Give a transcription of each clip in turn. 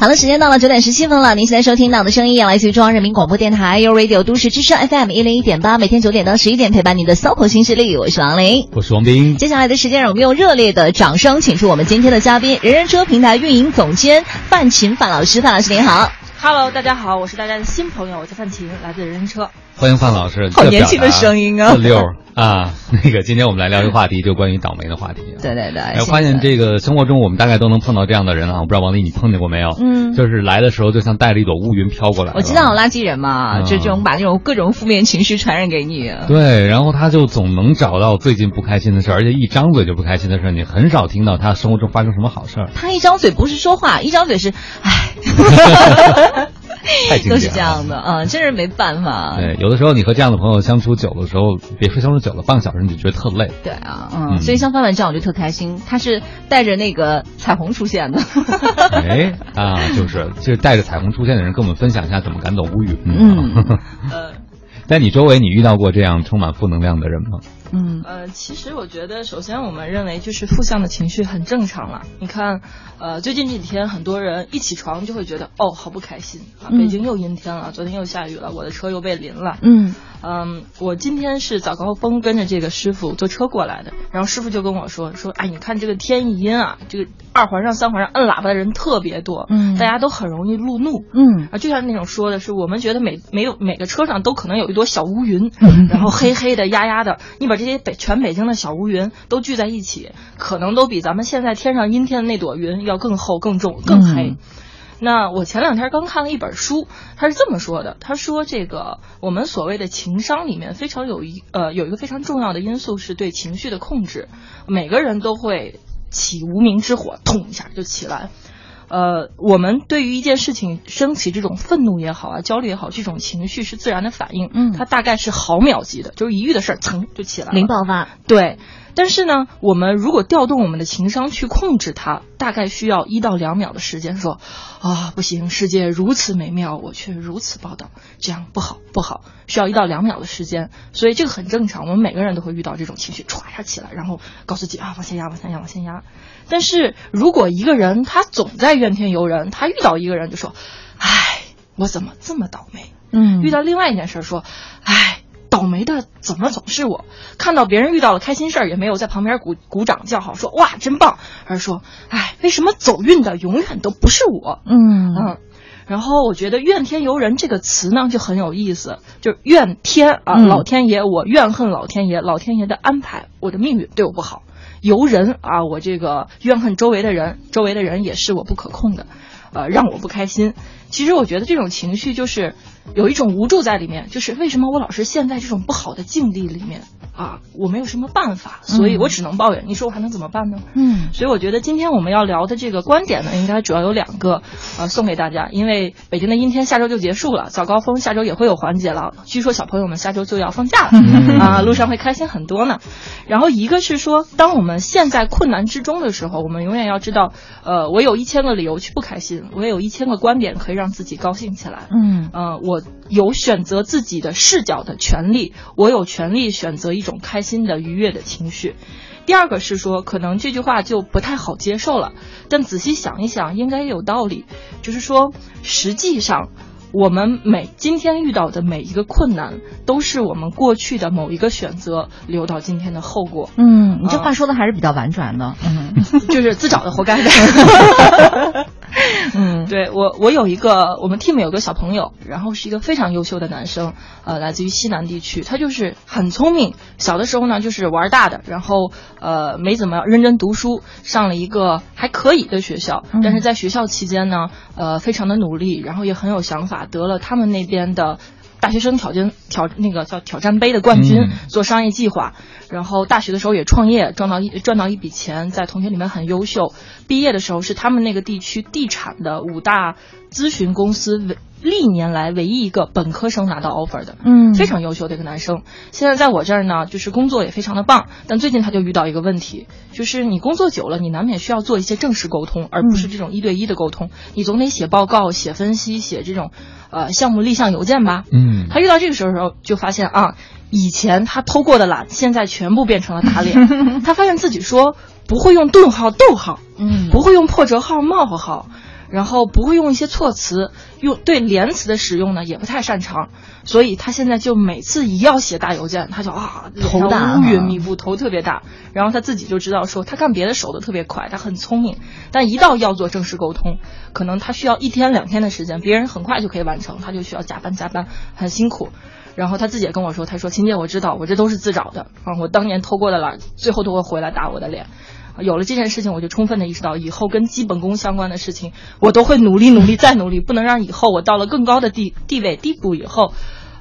好了，时间到了九点十七分了。您现在收听到的声音来自于中央人民广播电台 u Radio 都市之声 FM 一零一点八，每天九点到十一点陪伴你的 SOHO 新势力，我是王琳，我是王斌。接下来的时间，让我们用热烈的掌声，请出我们今天的嘉宾——人人车平台运营总监范琴范老师。范老师您好，Hello，大家好，我是大家的新朋友，我叫范琴，来自人人车。欢迎范老师，好年轻的声音啊！六啊，那个今天我们来聊一个话题，就关于倒霉的话题。对对对，我发现这个生活中我们大概都能碰到这样的人啊，我不知道王丽你碰见过没有？嗯，就是来的时候就像带了一朵乌云飘过来。我知道有垃圾人嘛，就这种把那种各种负面情绪传染给你。对，然后他就总能找到最近不开心的事儿，而且一张嘴就不开心的事儿，你很少听到他生活中发生什么好事儿。他一张嘴不是说话，一张嘴是唉。都是这样的，啊，真是没办法。对，有的时候你和这样的朋友相处久的时候，别说相处久了，半个小时你就觉得特累。对啊，嗯，所以像范范这样我就特开心，他是带着那个彩虹出现的。哎啊，就是就是带着彩虹出现的人，跟我们分享一下怎么赶走乌云。嗯，呃，在你周围，你遇到过这样充满负能量的人吗？嗯，呃，其实我觉得，首先我们认为就是负向的情绪很正常了。你看，呃，最近这几天很多人一起床就会觉得，哦，好不开心啊！北京又阴天了，昨天又下雨了，我的车又被淋了。嗯嗯，我今天是早高峰跟着这个师傅坐车过来的，然后师傅就跟我说说，哎，你看这个天一阴啊，这个二环上、三环上摁喇叭的人特别多，嗯，大家都很容易路怒，嗯。啊，就像那种说的是，我们觉得每没有每个车上都可能有一朵小乌云，然后黑黑的压压的，你把这些北全北京的小乌云都聚在一起，可能都比咱们现在天上阴天的那朵云要更厚、更重、更黑。那我前两天刚看了一本书，他是这么说的：他说这个我们所谓的情商里面非常有一呃有一个非常重要的因素是对情绪的控制。每个人都会起无名之火，捅一下就起来。呃，我们对于一件事情升起这种愤怒也好啊，焦虑也好，这种情绪是自然的反应。嗯，它大概是毫秒级的，就是一遇的事儿，噌就起来了，零爆发。对。但是呢，我们如果调动我们的情商去控制它，大概需要一到两秒的时间。说，啊，不行，世界如此美妙，我却如此报道，这样不好，不好，需要一到两秒的时间。所以这个很正常，我们每个人都会遇到这种情绪，歘一下起来，然后告诉自己啊，往下压，往下压，往下压。但是如果一个人他总在怨天尤人，他遇到一个人就说，唉，我怎么这么倒霉？嗯，遇到另外一件事说，唉。倒霉的怎么总是我？看到别人遇到了开心事儿，也没有在旁边鼓鼓掌叫好，说哇真棒，而说哎，为什么走运的永远都不是我？嗯嗯，然后我觉得怨天尤人这个词呢就很有意思，就是怨天啊，老天爷，我怨恨老天爷，老天爷的安排，我的命运对我不好；尤人啊，我这个怨恨周围的人，周围的人也是我不可控的，呃，让我不开心。其实我觉得这种情绪就是有一种无助在里面，就是为什么我老是陷在这种不好的境地里面啊？我没有什么办法，所以我只能抱怨。你说我还能怎么办呢？嗯，所以我觉得今天我们要聊的这个观点呢，应该主要有两个，呃，送给大家。因为北京的阴天下周就结束了，早高峰下周也会有缓解了。据说小朋友们下周就要放假了啊，路上会开心很多呢。然后一个是说，当我们陷在困难之中的时候，我们永远要知道，呃，我有一千个理由去不开心，我也有一千个观点可以让自己高兴起来。嗯，呃，我有选择自己的视角的权利，我有权利选择一种开心的、愉悦的情绪。第二个是说，可能这句话就不太好接受了，但仔细想一想，应该也有道理。就是说，实际上。我们每今天遇到的每一个困难，都是我们过去的某一个选择留到今天的后果。嗯，你这话说的还是比较婉转的。嗯，就是自找的，活该的。嗯，对我，我有一个我们 team 有个小朋友，然后是一个非常优秀的男生，呃，来自于西南地区，他就是很聪明。小的时候呢，就是玩大的，然后呃，没怎么认真读书，上了一个还可以的学校，但是在学校期间呢，呃，非常的努力，然后也很有想法。得了他们那边的大学生挑战挑那个叫挑战杯的冠军，做商业计划，然后大学的时候也创业，赚到一赚到一笔钱，在同学里面很优秀。毕业的时候是他们那个地区地产的五大咨询公司唯历年来唯一一个本科生拿到 offer 的，嗯，非常优秀的一个男生。现在在我这儿呢，就是工作也非常的棒，但最近他就遇到一个问题，就是你工作久了，你难免需要做一些正式沟通，而不是这种一对一的沟通，你总得写报告、写分析、写这种。呃，项目立项邮件吧。嗯，他遇到这个时候时候，就发现啊，以前他偷过的懒，现在全部变成了打脸。他发现自己说不会用顿号、逗号，嗯，不会用破折号、冒号号，然后不会用一些措辞，用对连词的使用呢也不太擅长，所以他现在就每次一要写大邮件，他就啊头大乌云密布，头特别大。然后他自己就知道说，他干别的手都特别快，他很聪明，但一到要做正式沟通，可能他需要一天两天的时间，别人很快就可以完成，他就需要加班加班，很辛苦。然后他自己也跟我说，他说：“秦姐，我知道，我这都是自找的啊，我当年偷过的懒，最后都会回来打我的脸。”有了这件事情，我就充分的意识到，以后跟基本功相关的事情，我都会努力努力再努力，不能让以后我到了更高的地地位地步以后，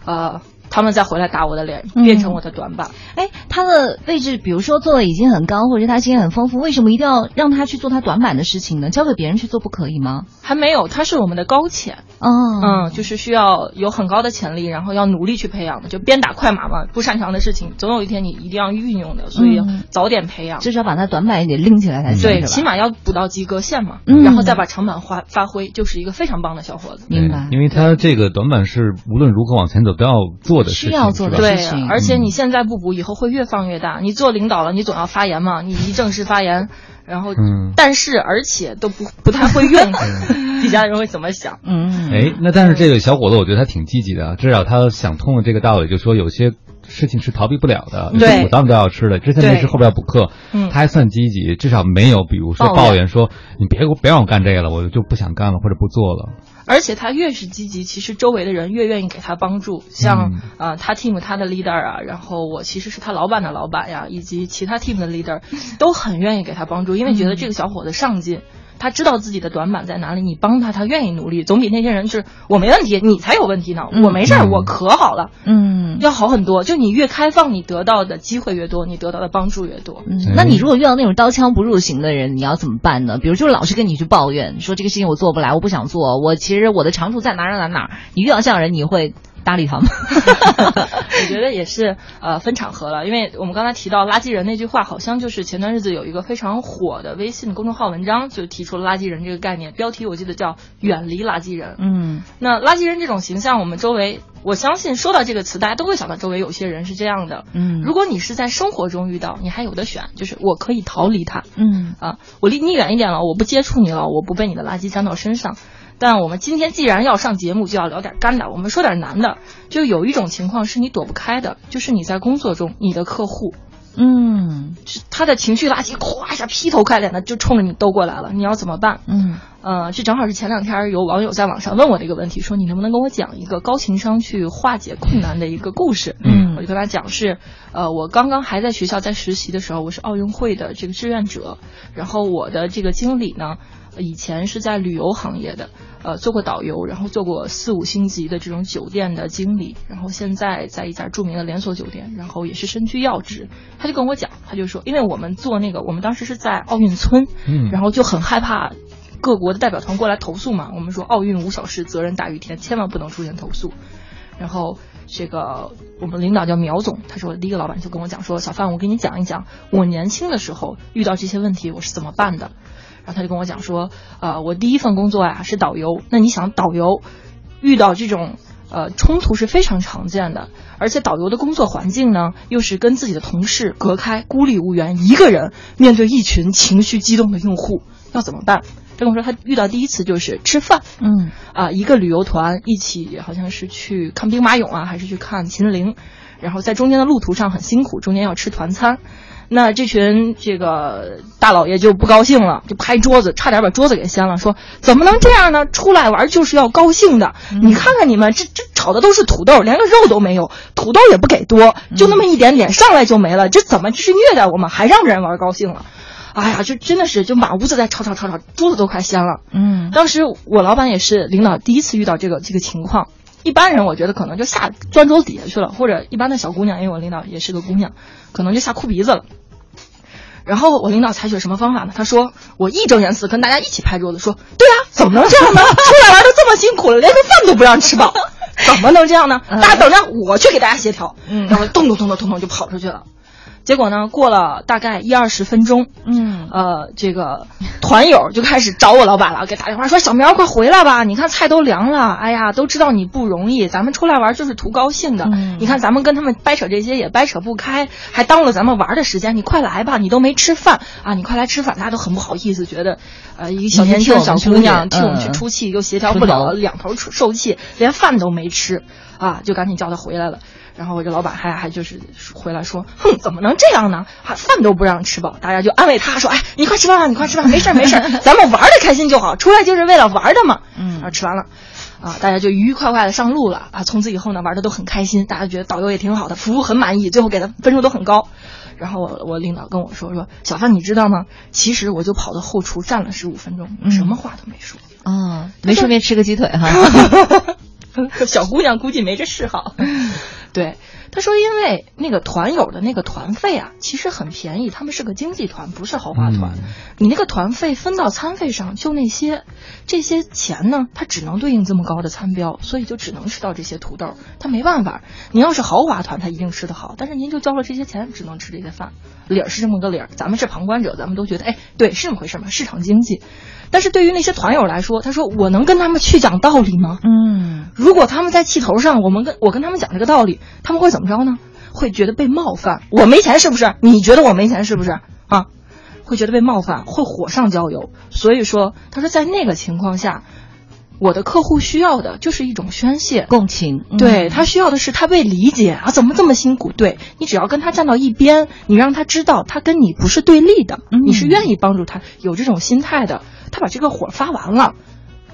呃。他们再回来打我的脸，变成我的短板。哎，他的位置，比如说做的已经很高，或者他经验很丰富，为什么一定要让他去做他短板的事情呢？交给别人去做不可以吗？还没有，他是我们的高潜。哦，嗯，就是需要有很高的潜力，然后要努力去培养的，就鞭打快马嘛。不擅长的事情，总有一天你一定要运用的，所以早点培养。至少把他短板也得拎起来才行。对，起码要补到及格线嘛，然后再把长板发发挥，就是一个非常棒的小伙子。明白。因为他这个短板是无论如何往前走都要做的事情，需要做的。对，而且你现在不补，以后会越放越大。你做领导了，你总要发言嘛，你一正式发言，然后，但是而且都不不太会用 底下人会怎么想？嗯，哎，那但是这个小伙子，我觉得他挺积极的，至少他想通了这个道理，就说有些事情是逃避不了的，对，苦当都要吃的。之前那事后边补课，他还算积极，至少没有比如说抱怨说你别给我别让我干这个了，我就不想干了或者不做了。而且他越是积极，其实周围的人越愿意给他帮助。像啊，他 team 他的 leader 啊，然后我其实是他老板的老板呀，以及其他 team 的 leader，都很愿意给他帮助，因为觉得这个小伙子上进。他知道自己的短板在哪里，你帮他，他愿意努力，总比那些人是我没问题，你才有问题呢。我没事儿，我可好了，嗯，要好很多。就你越开放，你得到的机会越多，你得到的帮助越多。嗯，那你如果遇到那种刀枪不入型的人，你要怎么办呢？比如就是老是跟你去抱怨，说这个事情我做不来，我不想做，我其实我的长处在哪哪哪哪。你遇到这样人，你会？搭理他吗？我觉得也是，呃，分场合了。因为我们刚才提到垃圾人那句话，好像就是前段日子有一个非常火的微信公众号文章，就提出了垃圾人这个概念。标题我记得叫“远离垃圾人”。嗯，那垃圾人这种形象，我们周围，我相信说到这个词，大家都会想到周围有些人是这样的。嗯，如果你是在生活中遇到，你还有的选，就是我可以逃离他。嗯，啊，我离你远一点了，我不接触你了，我不被你的垃圾沾到身上。但我们今天既然要上节目，就要聊点干的。我们说点难的，就有一种情况是你躲不开的，就是你在工作中，你的客户，嗯，他的情绪垃圾，咵一下劈头盖脸的就冲着你兜过来了，你要怎么办？嗯，呃，这正好是前两天有网友在网上问我的一个问题，说你能不能跟我讲一个高情商去化解困难的一个故事？嗯，我就跟他讲是，呃，我刚刚还在学校在实习的时候，我是奥运会的这个志愿者，然后我的这个经理呢。以前是在旅游行业的，呃，做过导游，然后做过四五星级的这种酒店的经理，然后现在在一家著名的连锁酒店，然后也是身居要职。他就跟我讲，他就说，因为我们做那个，我们当时是在奥运村，嗯，然后就很害怕各国的代表团过来投诉嘛。我们说奥运无小事，责任大于天，千万不能出现投诉。然后这个我们领导叫苗总，他说第一个老板就跟我讲说，小范，我给你讲一讲我年轻的时候遇到这些问题我是怎么办的。然后他就跟我讲说，呃，我第一份工作呀是导游。那你想，导游遇到这种呃冲突是非常常见的，而且导游的工作环境呢，又是跟自己的同事隔开，孤立无援，一个人面对一群情绪激动的用户，要怎么办？他跟我说，他遇到第一次就是吃饭，嗯，啊，一个旅游团一起，好像是去看兵马俑啊，还是去看秦陵，然后在中间的路途上很辛苦，中间要吃团餐。那这群这个大老爷就不高兴了，就拍桌子，差点把桌子给掀了，说怎么能这样呢？出来玩就是要高兴的。你看看你们，这这炒的都是土豆，连个肉都没有，土豆也不给多，就那么一点点，上来就没了，这怎么这是虐待我们？还让人玩高兴了？哎呀，就真的是就满屋子在吵吵吵吵，桌子都快掀了。嗯，当时我老板也是领导第一次遇到这个这个情况。一般人我觉得可能就下钻桌子底下去了，或者一般的小姑娘，因为我领导也是个姑娘，可能就吓哭鼻子了。然后我领导采取什么方法呢？他说我义正言辞跟大家一起拍桌子说：“对啊，怎么能这样呢？出来玩都这么辛苦了，连个饭都不让吃饱，怎么能这样呢？大家等着，我去给大家协调。”嗯，然后咚咚咚咚咚咚就跑出去了。结果呢，过了大概一二十分钟，嗯，呃，这个团友就开始找我老板了，给打电话说：“小苗，快回来吧！你看菜都凉了，哎呀，都知道你不容易，咱们出来玩就是图高兴的。你看咱们跟他们掰扯这些也掰扯不开，还耽误了咱们玩的时间。你快来吧，你都没吃饭啊！你快来吃饭，大家都很不好意思，觉得呃，一个小年轻的小姑娘替我们去出气，又协调不了，两头受气，连饭都没吃啊，就赶紧叫她回来了。”然后我这老板还还就是回来说，哼，怎么能这样呢？还饭都不让吃饱，大家就安慰他说，哎，你快吃饭吧，你快吃饭，没事没事，咱们玩的开心就好，出来就是为了玩的嘛。嗯，然后，吃完了，啊，大家就愉愉快快的上路了啊。从此以后呢，玩的都很开心，大家觉得导游也挺好的，服务很满意，最后给的分数都很高。然后我我领导跟我说说，小范你知道吗？其实我就跑到后厨站了十五分钟，什么话都没说啊，没顺便吃个鸡腿哈。小姑娘估计没这嗜好。对，他说，因为那个团友的那个团费啊，其实很便宜，他们是个经济团，不是豪华团。你那个团费分到餐费上就那些，这些钱呢，它只能对应这么高的餐标，所以就只能吃到这些土豆。他没办法，您要是豪华团，他一定吃得好，但是您就交了这些钱，只能吃这些饭，理儿是这么个理儿。咱们是旁观者，咱们都觉得，哎，对，是这么回事嘛，市场经济。但是对于那些团友来说，他说我能跟他们去讲道理吗？嗯，如果他们在气头上，我们跟我跟他们讲这个道理，他们会怎么着呢？会觉得被冒犯。我没钱是不是？你觉得我没钱是不是？啊，会觉得被冒犯，会火上浇油。所以说，他说在那个情况下，我的客户需要的就是一种宣泄、共情。对他需要的是他被理解啊，怎么这么辛苦？对你只要跟他站到一边，你让他知道他跟你不是对立的，你是愿意帮助他，有这种心态的。他把这个火发完了，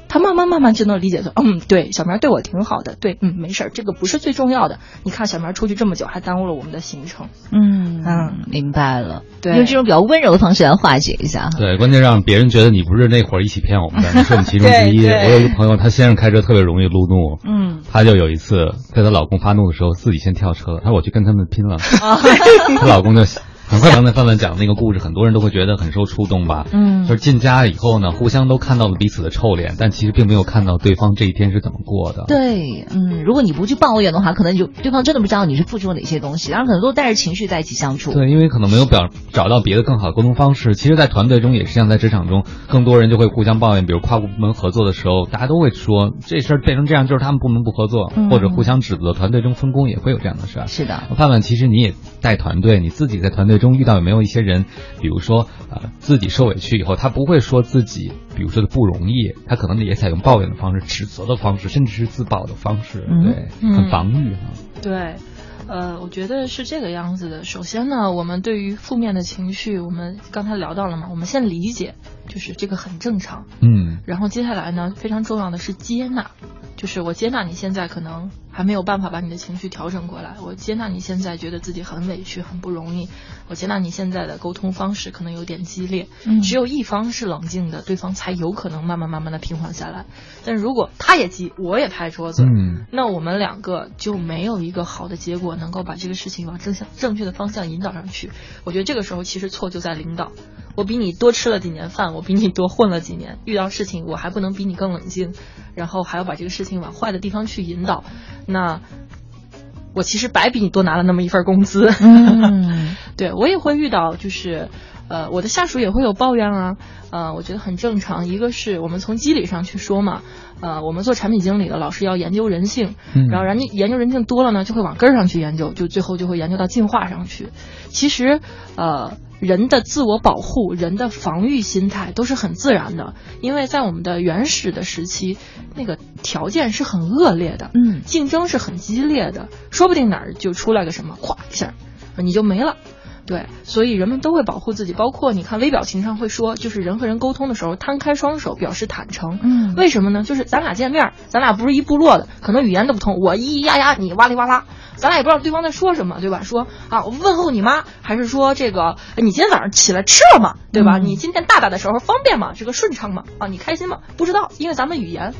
他慢慢慢慢就能理解说，嗯，对，小苗对我挺好的，对，嗯，没事儿，这个不是最重要的。你看小苗出去这么久，还耽误了我们的行程。嗯嗯，明白了。对，用这种比较温柔的方式来化解一下。对，关键让别人觉得你不是那会儿一起骗我们的，你是我们其中之一。我有一个朋友，她先生开车特别容易路怒，嗯，他就有一次在她老公发怒的时候，自己先跳车，她说我去跟他们拼了，她老公就。很快，刚才范范讲那个故事，很多人都会觉得很受触动吧？嗯，就是进家以后呢，互相都看到了彼此的臭脸，但其实并没有看到对方这一天是怎么过的。对，嗯，如果你不去抱怨的话，可能就对方真的不知道你是付出了哪些东西，然后可能都带着情绪在一起相处。对，因为可能没有表找到别的更好的沟通方式。其实，在团队中也是像在职场中，更多人就会互相抱怨，比如跨部门合作的时候，大家都会说这事儿变成这样就是他们部门不合作，或者互相指责。团队中分工也会有这样的事儿。是的，范范，其实你也带团队，你自己在团队中遇到有没有一些？人，比如说，呃，自己受委屈以后，他不会说自己，比如说的不容易，他可能也采用抱怨的方式、指责的方式，甚至是自保的方式，对，很防御哈。对，呃，我觉得是这个样子的。首先呢，我们对于负面的情绪，我们刚才聊到了嘛，我们先理解，就是这个很正常。嗯。然后接下来呢，非常重要的是接纳，就是我接纳你现在可能。还没有办法把你的情绪调整过来。我接纳你现在觉得自己很委屈、很不容易。我接纳你现在的沟通方式可能有点激烈。嗯，只有一方是冷静的，对方才有可能慢慢慢慢的平缓下来。但是如果他也急，我也拍桌子，嗯，那我们两个就没有一个好的结果，能够把这个事情往正向、正确的方向引导上去。我觉得这个时候其实错就在领导。我比你多吃了几年饭，我比你多混了几年，遇到事情我还不能比你更冷静，然后还要把这个事情往坏的地方去引导。那我其实白比你多拿了那么一份工资，对我也会遇到，就是呃，我的下属也会有抱怨啊，呃，我觉得很正常。一个是我们从机理上去说嘛，呃，我们做产品经理的老是要研究人性，然后人家研究人性多了呢，就会往根儿上去研究，就最后就会研究到进化上去。其实呃。人的自我保护、人的防御心态都是很自然的，因为在我们的原始的时期，那个条件是很恶劣的，嗯，竞争是很激烈的，说不定哪儿就出来个什么，咵一下，你就没了。对，所以人们都会保护自己，包括你看微表情上会说，就是人和人沟通的时候，摊开双手表示坦诚。嗯，为什么呢？就是咱俩见面，咱俩不是一部落的，可能语言都不通，我咿咿呀呀，你哇哩哇啦。咱俩也不知道对方在说什么，对吧？说啊，我问候你妈，还是说这个你今天早上起来吃了吗？对吧？你今天大大的时候方便吗？这个顺畅吗？啊，你开心吗？不知道，因为咱们语言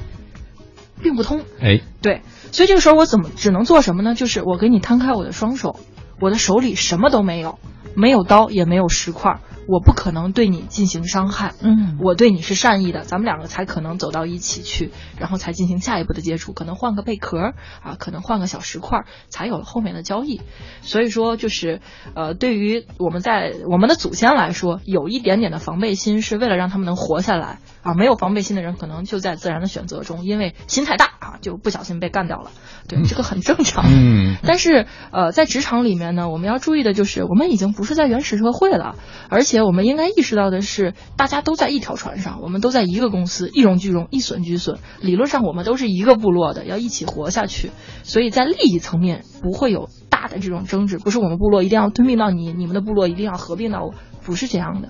并不通。哎，对，所以这个时候我怎么只能做什么呢？就是我给你摊开我的双手，我的手里什么都没有，没有刀，也没有石块，我不可能对你进行伤害，嗯，我对你是善意的，咱们两个才可能走到一起去，然后才进行下一步的接触，可能换个贝壳啊，可能换个小石块，才有了后面的交易。所以说，就是呃，对于我们在我们的祖先来说，有一点点的防备心，是为了让他们能活下来啊。没有防备心的人，可能就在自然的选择中，因为心太大啊，就不小心被干掉了。对，这个很正常。嗯，但是呃，在职场里面呢，我们要注意的就是，我们已经不是在原始社会了，而且我们应该意识到的是，大家都在一条船上，我们都在一个公司，一荣俱荣，一损俱损。理论上，我们都是一个部落的，要一起活下去。所以在利益层面不会有大的这种争执，不是我们部落一定要吞并到你，你们的部落一定要合并到我，不是这样的。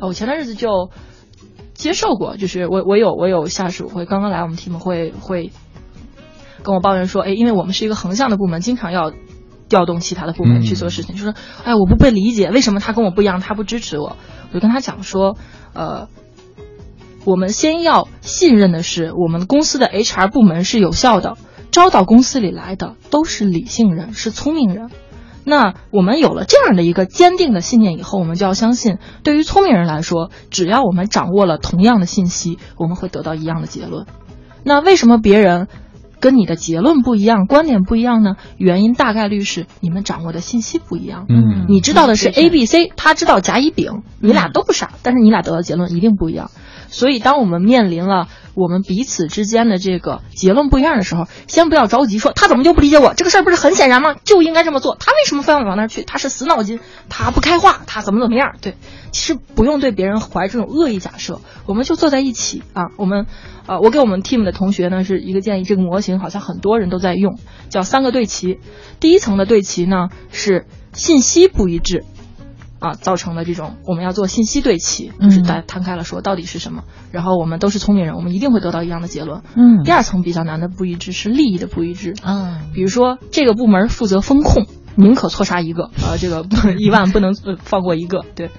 呃，我前段日子就接受过，就是我我有我有下属会刚刚来我们 team 会会跟我抱怨说，哎，因为我们是一个横向的部门，经常要调动其他的部门去做事情，就说，哎，我不被理解，为什么他跟我不一样，他不支持我？我就跟他讲说，呃，我们先要信任的是，我们公司的 HR 部门是有效的，招到公司里来的都是理性人，是聪明人。那我们有了这样的一个坚定的信念以后，我们就要相信，对于聪明人来说，只要我们掌握了同样的信息，我们会得到一样的结论。那为什么别人跟你的结论不一样，观点不一样呢？原因大概率是你们掌握的信息不一样。嗯你知道的是 A、B、C，他知道甲、乙、丙，你俩都不傻，但是你俩得到结论一定不一样。所以，当我们面临了我们彼此之间的这个结论不一样的时候，先不要着急说他怎么就不理解我，这个事儿不是很显然吗？就应该这么做，他为什么非要往那儿去？他是死脑筋，他不开化，他怎么怎么样？对，其实不用对别人怀这种恶意假设，我们就坐在一起啊，我们，呃，我给我们 team 的同学呢是一个建议，这个模型好像很多人都在用，叫三个对齐。第一层的对齐呢是信息不一致。啊，造成的这种我们要做信息对齐，就是大家摊开了说到底是什么，然后我们都是聪明人，我们一定会得到一样的结论。嗯。第二层比较难的不一致是利益的不一致，嗯，比如说这个部门负责风控，宁可错杀一个，呃，这个 一万不能呃放过一个，对。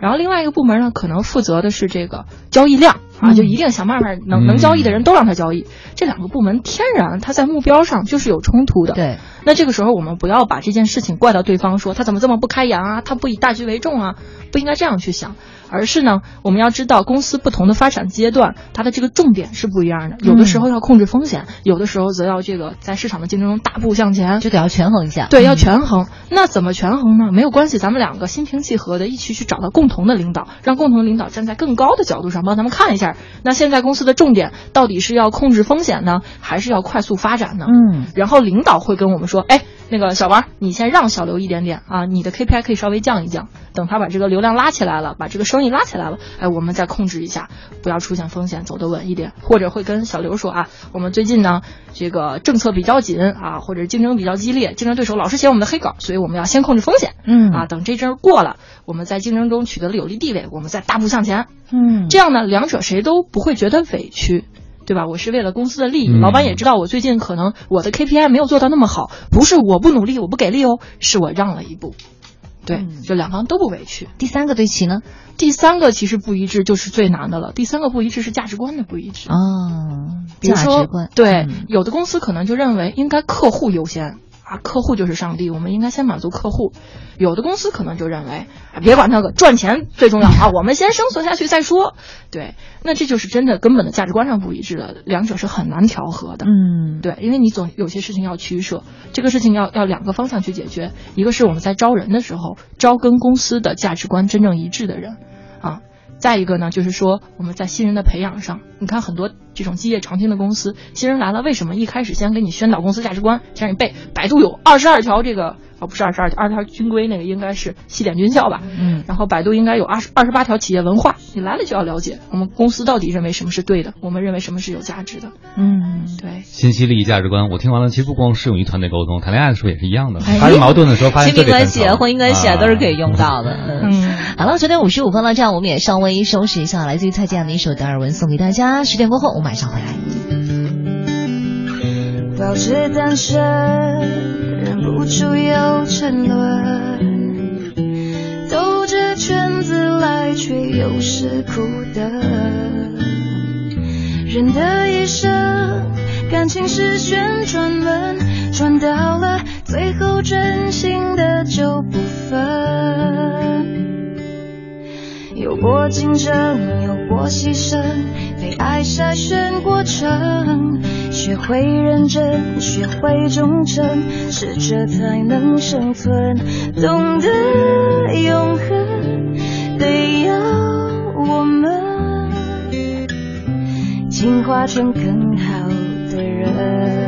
然后另外一个部门呢，可能负责的是这个交易量啊，嗯就一定想办法能能交易的人都让他交易。这两个部门天然他在目标上就是有冲突的。对，那这个时候我们不要把这件事情怪到对方，说他怎么这么不开眼啊，他不以大局为重啊，不应该这样去想，而是呢，我们要知道公司不同的发展阶段，它的这个重点是不一样的。有的时候要控制风险，有的时候则要这个在市场的竞争中大步向前。就得要权衡一下。对，要权衡。那怎么权衡呢？没有关系，咱们两个心平气和的一起去找到共同的领导，让共同领导站在更高的角度上帮咱们看一下，那现在公司的重点到底是要控制风险呢，还是要快速发展呢？嗯，然后领导会跟我们说，哎，那个小王，你先让小刘一点点啊，你的 KPI 可以稍微降一降，等他把这个流量拉起来了，把这个生意拉起来了，哎，我们再控制一下，不要出现风险，走得稳一点。或者会跟小刘说啊，我们最近呢，这个政策比较紧啊，或者竞争比较激烈，竞争对手老是写我们的黑稿，所以我们要先控制风险。嗯啊，等这阵儿过了，我们在竞争中取得了有利地位，我们再大步向前。嗯，这样呢，两者谁都不会觉得委屈，对吧？我是为了公司的利益，嗯老板也知道我最近可能我的 KPI 没有做到那么好，不是我不努力，我不给力哦，是我让了一步。对，嗯就两方都不委屈。第三个对齐呢？第三个其实不一致就是最难的了，第三个不一致是价值观的不一致。啊，价比如说值观，对，嗯有的公司可能就认为应该客户优先啊，客户就是上帝，我们应该先满足客户。有的公司可能就认为，啊别管那个，赚钱最重要啊，我们先生存下去再说。对，那这就是真的根本的价值观上不一致了，两者是很难调和的。嗯，对，因为你总有些事情要取舍，这个事情要要两个方向去解决，一个是我们在招人的时候招跟公司的价值观真正一致的人，啊，再一个呢就是说我们在新人的培养上，你看很多这种基业长青的公司，新人来了，为什么一开始先给你宣导公司价值观，先让你背百度有二十二条这个哦不是二十二条，二十条军规那个应该是西点军校吧，嗯然后百度应该有二十二十八条企业文化，你来了就要了解我们公司到底认为什么是对的，我们认为什么是有价值的，嗯，对。信息利益价值观，我听完了，其实不光适用于团队沟通，谈恋爱的时候也是一样的。哎发生矛盾的时候，发现亲密关系啊、婚姻关系啊，都是可以用到的。嗯。嗯。好了，九点五十五分了，这样我们也稍微收拾一下，来自于蔡健雅的一首《达尔文》送给大家。十点过后，我们晚上回来。保持单身，忍不住又沉沦，兜着圈子来，却又是苦的。人的一生，感情是旋转门，转到了最后，真心的就不分。有过竞争，有过牺牲，被爱筛选过程，学会认真，学会忠诚，适者才能生存，懂得永恒，得要我们进化成更好的人。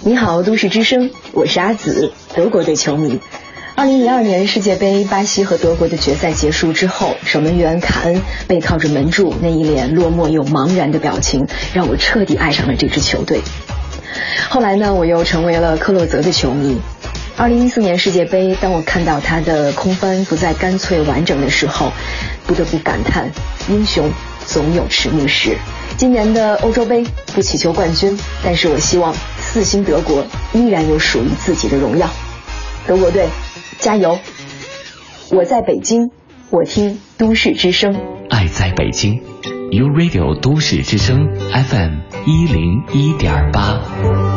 你好，都市之声，我是阿紫，德国队球迷。二零零二年世界杯，巴西和德国的决赛结束之后，守门员卡恩背靠着门柱，那一脸落寞又茫然的表情，让我彻底爱上了这支球队。后来呢，我又成为了克洛泽的球迷。二零一四年世界杯，当我看到他的空翻不再干脆完整的时候，不得不感叹：英雄总有迟暮时。今年的欧洲杯不祈求冠军，但是我希望四星德国依然有属于自己的荣耀。德国队，加油！我在北京，我听都市之声。爱在北京，U Radio 都市之声 FM 一零一点八。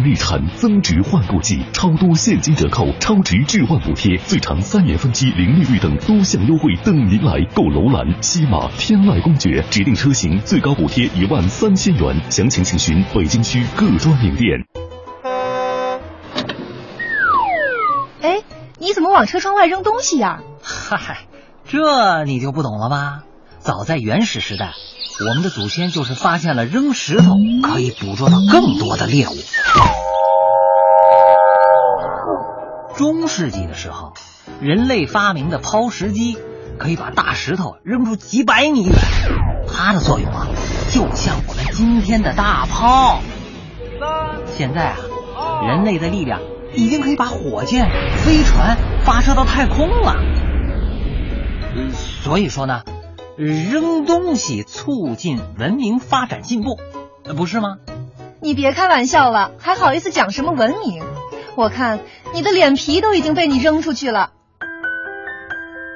东风日产增值换购季，超多现金折扣、超值置换补贴，最长三年分期零利率等多项优惠等您来购。楼兰、西马、天籁公爵指定车型最高补贴一万三千元，详情请询北京区各专营店。哎，你怎么往车窗外扔东西呀、嗨，这你就不懂了吧？早在原始时代，我们的祖先就是发现了扔石头可以捕捉到更多的猎物。中世纪的时候，人类发明的抛石机可以把大石头扔出几百米远，它的作用啊，就像我们今天的大炮。现在啊，人类的力量已经可以把火箭、飞船发射到太空了。所以说呢，扔东西促进文明发展进步，呃不是吗？你别开玩笑了，还好意思讲什么文明？我看你的脸皮都已经被你扔出去了。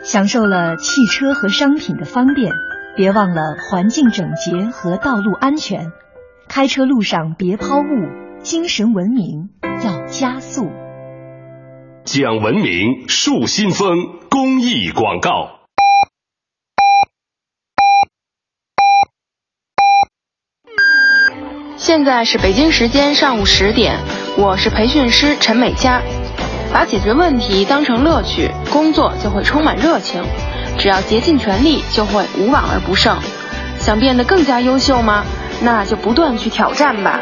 享受了汽车和商品的方便，别忘了环境整洁和道路安全。开车路上别抛物，精神文明要加速。讲文明树新风公益广告。现在是北京时间上午十点，我是培训师陈美佳。把解决问题当成乐趣，工作就会充满热情。只要竭尽全力，就会无往而不胜。想变得更加优秀吗？那就不断去挑战吧。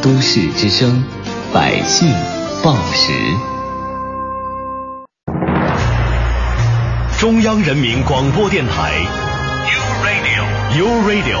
都市之声，百姓报时。中央人民广播电台，U Radio，U Radio，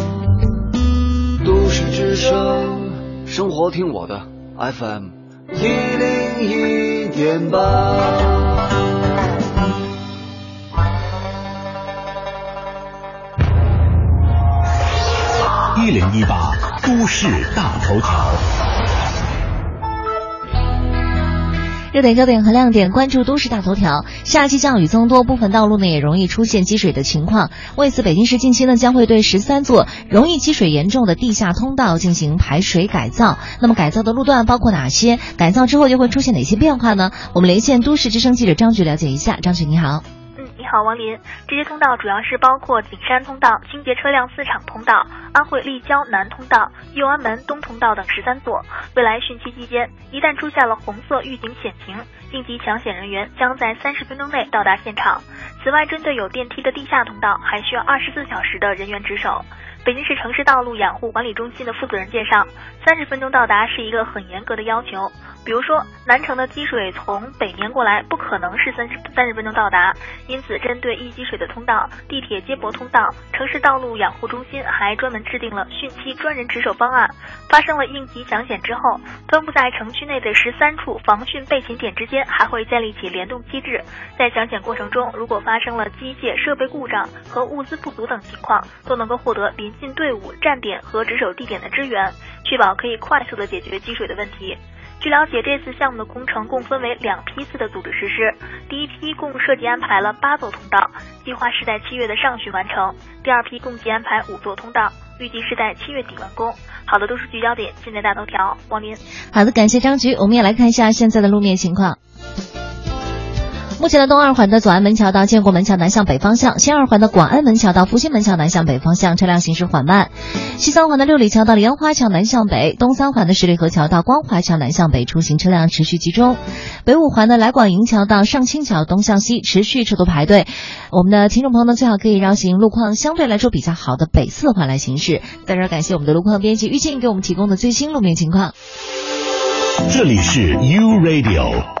都市之声，生活听我的 FM 一零一点八。一零一八都市大头条。热点焦点和亮点，关注都市大头条。夏季降雨增多，部分道路呢也容易出现积水的情况。为此，北京市近期呢将会对十三座容易积水严重的地下通道进行排水改造。那么，改造的路段包括哪些？改造之后又会出现哪些变化呢？我们连线都市之声记者张局了解一下。张局你好。你好，王林。这些通道主要是包括景山通道、清洁车辆四场通道、安徽立交南通道、右安门东通道等十三座。未来汛期期间，一旦出现了红色预警险情，应急抢险人员将在三十分钟内到达现场。此外，针对有电梯的地下通道，还需要二十四小时的人员值守。北京市城市道路养护管理中心的负责人介绍，三十分钟到达是一个很严格的要求。比如说，南城的积水从北面过来，不可能是三十三十分钟到达。因此，针对易积水的通道、地铁接驳通道，城市道路养护中心还专门制定了汛期专人值守方案。发生了应急抢险之后，分布在城区内的十三处防汛备勤点之间还会建立起联动机制。在抢险过程中，如果发生了机械设备故障和物资不足等情况，都能够获得临进队伍、站点和值守地点的支援，确保可以快速的解决积水的问题。据了解，这次项目的工程共分为两批次的组织实施。第一批共设计安排了八座通道，计划是在七月的上旬完成。第二批共计安排五座通道，预计是在七月底完工。好的，都是聚焦点，现在大头条，王林。好的，感谢张局。我们也来看一下现在的路面情况。目前的东二环的左安门桥到建国门桥南向北方向，西二环的广安门桥到复兴门桥南向北方向车辆行驶缓慢；西三环的六里桥到莲花桥南向北，东三环的十里河桥到光华桥南向北出行车辆持续集中；北五环的来广营桥到上清桥东向西持续车多排队。我们的听众朋友呢，最好可以绕行路况相对来说比较好的北四环来行驶。在这儿感谢我们的路况编辑玉静给我们提供的最新路面情况。这里是 U Radio。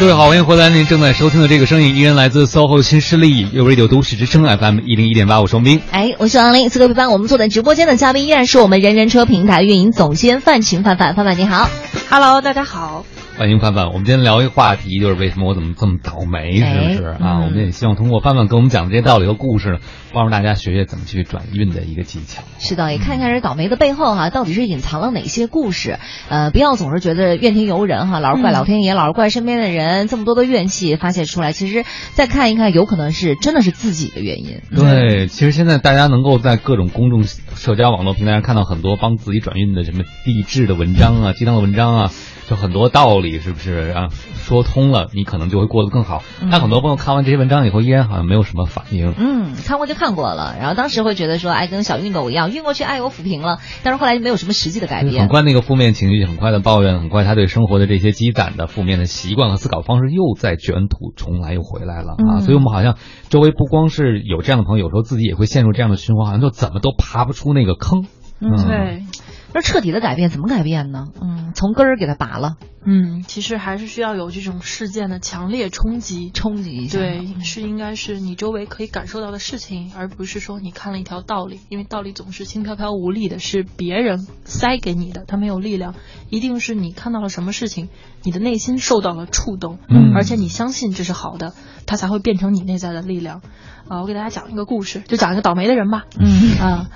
各位好，欢迎回来！您正在收听的这个声音依然来自 SOHO 新势力 u Radio 都市之声 FM 一零一点八，我是王斌。哎，我是王林。此刻陪伴我们坐在直播间的嘉宾依然是我们人人车平台运营总监范晴范范范范，你好，Hello，大家好。欢迎范范，我们今天聊一个话题，就是为什么我怎么这么倒霉，是不是啊？我们也希望通过范范给我们讲的这些道理和故事，帮助大家学学怎么去转运的一个技巧。是的，也看一看这倒霉的背后哈，到底是隐藏了哪些故事。呃，不要总是觉得怨天尤人哈，老是怪老天爷，老是怪身边的人，这么多的怨气发泄出来，其实再看一看，有可能是真的是自己的原因。对，其实现在大家能够在各种公众社交网络平台上看到很多帮自己转运的什么励志的文章啊、鸡汤的文章啊。就很多道理是不是啊？说通了，你可能就会过得更好。但很多朋友看完这些文章以后，依然好像没有什么反应。嗯，看过就看过了，然后当时会觉得说，哎，跟小运狗一样，运过去，哎，我抚平了。但是后来就没有什么实际的改变。很快那个负面情绪，很快的抱怨，很快他对生活的这些积攒的负面的习惯和思考方式，又在卷土重来，又回来了啊！所以我们好像周围不光是有这样的朋友，有时候自己也会陷入这样的循环，好像就怎么都爬不出那个坑。嗯，对。那彻底的改变怎么改变呢？嗯，从根儿给它拔了。嗯，其实还是需要有这种事件的强烈冲击，冲击一下。对，是应该是你周围可以感受到的事情，而不是说你看了一条道理，因为道理总是轻飘飘无力的，是别人塞给你的，它没有力量。一定是你看到了什么事情，你的内心受到了触动，嗯，而且你相信这是好的，它才会变成你内在的力量。啊，我给大家讲一个故事，就讲一个倒霉的人吧。嗯啊，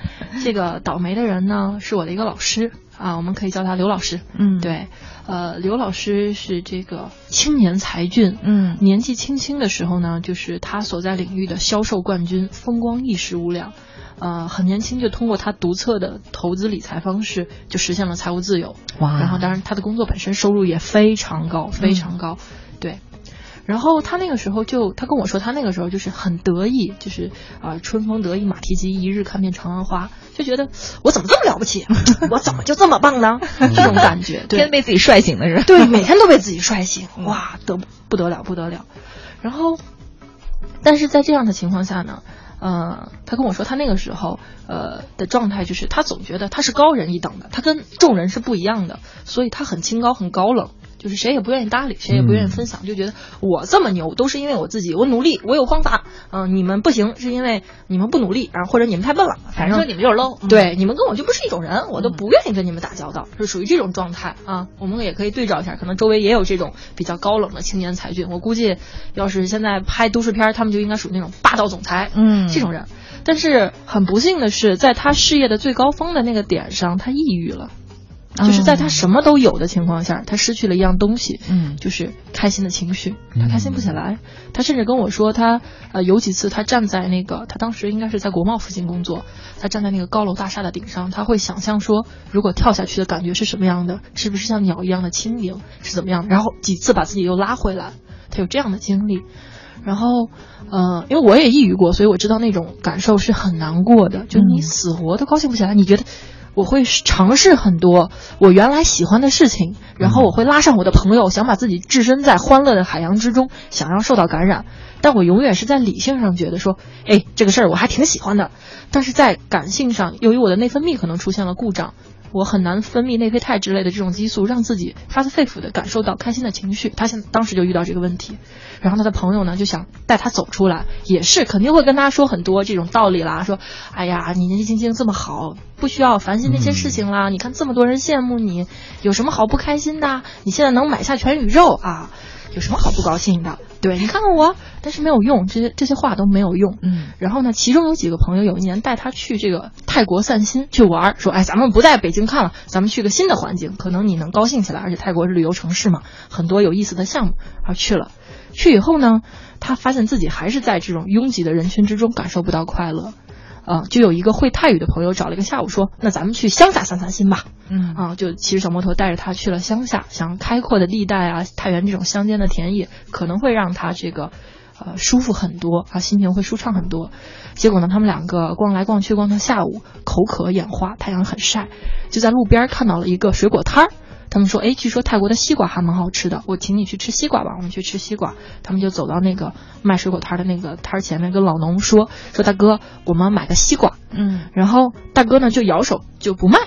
这个倒霉的人呢，是我的一个老师啊，我们可以叫他刘老师。嗯，对，呃，刘老师是这个青年才俊。嗯，年纪轻轻的时候呢，就是他所在领域的销售冠军，风光一时无两。呃，很年轻就通过他独特的投资理财方式，就实现了财务自由。哇！然后，当然他的工作本身收入也非常高，非常高。对。然后他那个时候就，他跟我说，他那个时候就是很得意，就是啊、春风得意马蹄疾，一日看遍长安花，就觉得我怎么这么了不起，我怎么就这么棒呢？这种感觉，对天天被自己帅醒的人？对，每天都被自己帅醒，哇，得不得了，不得了。然后，但是在这样的情况下呢，呃，他跟我说，他那个时候呃的状态就是，他总觉得他是高人一等的，他跟众人是不一样的，所以他很清高，很高冷。就是谁也不愿意搭理，谁也不愿意分享，就觉得我这么牛都是因为我自己，我努力，我有方法。嗯、你们不行是因为你们不努力，然后或者你们太笨了，反正说你们就是 low，嗯对，你们跟我就不是一种人，我都不愿意跟你们打交道，是属于这种状态啊。我们也可以对照一下，可能周围也有这种比较高冷的青年才俊。我估计，要是现在拍都市片儿，他们就应该属于那种霸道总裁，嗯这种人。但是很不幸的是，在他事业的最高峰的那个点上，他抑郁了。就是在他什么都有的情况下，他失去了一样东西，嗯，就是开心的情绪，他开心不起来。他甚至跟我说他，呃有几次他站在那个，他当时应该是在国贸附近工作，他站在那个高楼大厦的顶上，他会想象说，如果跳下去的感觉是什么样的，是不是像鸟一样的轻盈，是怎么样的？然后几次把自己又拉回来，他有这样的经历。然后，呃，因为我也抑郁过，所以我知道那种感受是很难过的，就你死活都高兴不起来，你觉得。我会尝试很多我原来喜欢的事情，然后我会拉上我的朋友，想把自己置身在欢乐的海洋之中，想要受到感染。但我永远是在理性上觉得说，哎，这个事儿我还挺喜欢的，但是在感性上，由于我的内分泌可能出现了故障，我很难分泌内啡肽之类的这种激素，让自己发自肺腑的感受到开心的情绪。他现当时就遇到这个问题，然后他的朋友呢就想带他走出来，也是肯定会跟他说很多这种道理啦，说，哎呀，你年纪轻轻这么好，不需要烦心那些事情啦。你看这么多人羡慕你，有什么好不开心的？你现在能买下全宇宙啊，有什么好不高兴的？对你看看我，但是没有用，这些这些话都没有用。嗯，然后呢，其中有几个朋友有一年带他去这个泰国散心去玩儿，说，哎，咱们不在北京看了，咱们去个新的环境，可能你能高兴起来。而且泰国是旅游城市嘛，很多有意思的项目，而去了。去以后呢，他发现自己还是在这种拥挤的人群之中感受不到快乐。啊、就有一个会泰语的朋友找了一个下午说，那咱们去乡下散散心吧。嗯啊，就骑着小摩托带着他去了乡下，想开阔的地带啊，太原这种乡间的田野，可能会让他这个呃舒服很多啊，心情会舒畅很多。结果呢，他们两个逛来逛去，逛到下午，口渴眼花，太阳很晒，就在路边看到了一个水果摊儿。他们说，哎，据说泰国的西瓜还蛮好吃的，我请你去吃西瓜吧。我们去吃西瓜，他们就走到那个卖水果摊的那个摊儿前面，跟老农说，说大哥，我们买个西瓜。嗯，然后大哥呢就摇手就不卖，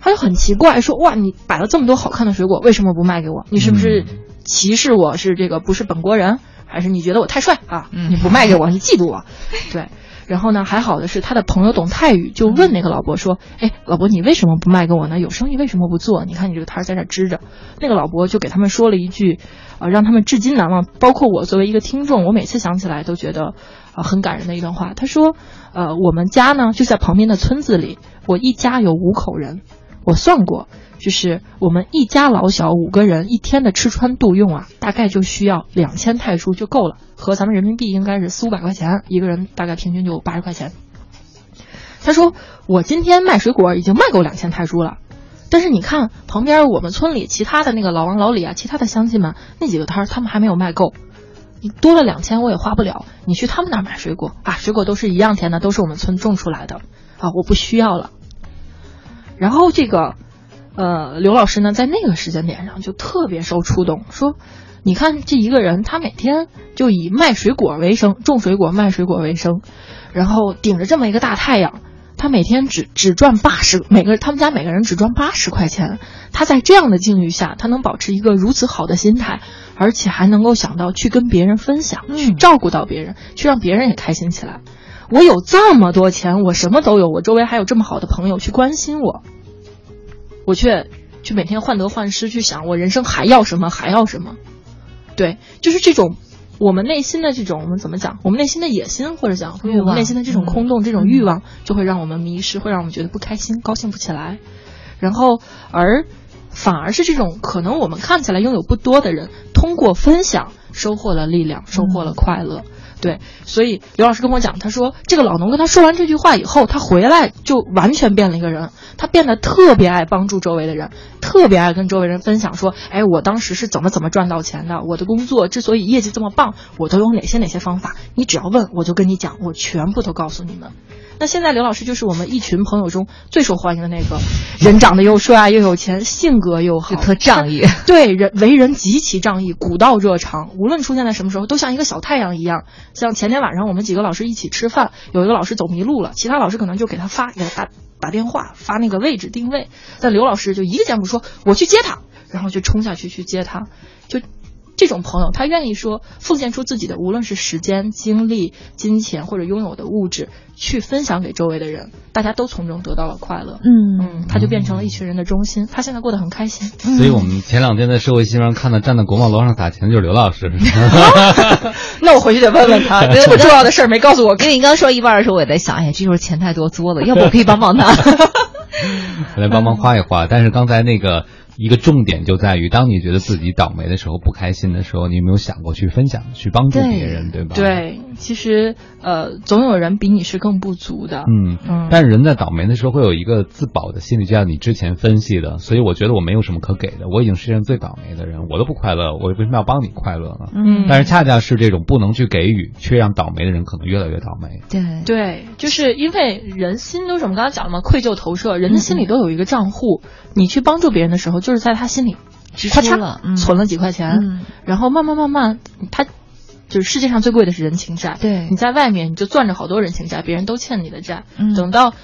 他就很奇怪说哇，你摆了这么多好看的水果，为什么不卖给我？你是不是歧视我是这个不是本国人，还是你觉得我太帅啊？你不卖给我，你嫉妒我？对。然后呢，还好的是他的朋友懂泰语，就问那个老伯说：“哎，老伯，你为什么不卖给我呢？有生意为什么不做？你看你这个摊儿在这支着。”那个老伯就给他们说了一句，啊、让他们至今难忘。包括我作为一个听众，我每次想起来都觉得啊、很感人的一段话。他说：“呃，我们家呢就在旁边的村子里，我一家有五口人，我算过，就是我们一家老小五个人一天的吃穿度用啊，大概就需要两千泰铢就够了，和咱们人民币应该是四五百块钱，一个人大概平均就八十块钱。他说我今天卖水果已经卖够两千泰铢了，但是你看旁边我们村里其他的那个老王老李啊，其他的乡亲们那几个摊儿他们还没有卖够。你多了两千我也花不了，你去他们那儿买水果啊，水果都是一样甜的，都是我们村种出来的啊，我不需要了。然后这个，呃，刘老师呢，在那个时间点上就特别受触动，说，你看这一个人，他每天就以卖水果为生，种水果卖水果为生，然后顶着这么一个大太阳，他每天只只赚八十，每个他们家每个人只赚八十块钱，他在这样的境遇下，他能保持一个如此好的心态，而且还能够想到去跟别人分享，去照顾到别人，去让别人也开心起来。我有这么多钱，我什么都有，我周围还有这么好的朋友去关心我，我却就每天患得患失，去想我人生还要什么，还要什么。对，就是这种我们内心的这种，我们怎么讲？我们内心的野心，或者讲我们内心的这种空洞、这种欲望，就会让我们迷失，会让我们觉得不开心、高兴不起来。然后，而反而是这种可能我们看起来拥有不多的人，通过分享收获了力量，收获了快乐。对，所以刘老师跟我讲，他说这个老农跟他说完这句话以后，他回来就完全变了一个人，他变得特别爱帮助周围的人，特别爱跟周围人分享说，哎，我当时是怎么怎么赚到钱的，我的工作之所以业绩这么棒，我都有哪些哪些方法，你只要问，我就跟你讲，我全部都告诉你们。那现在刘老师就是我们一群朋友中最受欢迎的那个，人长得又帅又有钱，性格又好，特仗义。对，人为人极其仗义，古道热肠，无论出现在什么时候，都像一个小太阳一样。像前天晚上我们几个老师一起吃饭，有一个老师走迷路了，其他老师可能就给他发给他打打电话，发那个位置定位，但刘老师就一个箭步说我去接他，然后就冲下去去接他，就。这种朋友，他愿意说奉献出自己的，无论是时间、精力、金钱或者拥有的物质，去分享给周围的人，大家都从中得到了快乐。嗯嗯，他就变成了一群人的中心，他现在过得很开心。所以我们前两天在社会新闻上看到站在国贸楼上打钱的就是刘老师。那我回去得问问他，这么重要的事儿没告诉我。因为你刚说一半的时候，我也在想，哎呀，这就是钱太多作了，要不我可以帮帮他。来帮忙花一花，但是刚才那个。一个重点就在于，当你觉得自己倒霉的时候、不开心的时候，你有没有想过去分享、去帮助别人，对吧？对，其实呃，总有人比你是更不足的。嗯嗯。但是人在倒霉的时候会有一个自保的心理，就像你之前分析的，所以我觉得我没有什么可给的，我已经是世界上最倒霉的人，我都不快乐，我为什么要帮你快乐呢？嗯。但是恰恰是这种不能去给予，却让倒霉的人可能越来越倒霉。对对，就是因为人心都是我们刚才讲了嘛，愧疚投射，人的心里都有一个账户，你去帮助别人的时候，就是在他心里。咔嚓，存了几块钱，然后慢慢慢慢，他就是世界上最贵的是人情债。对，你在外面你就攥着好多人情债，别人都欠你的债，等到。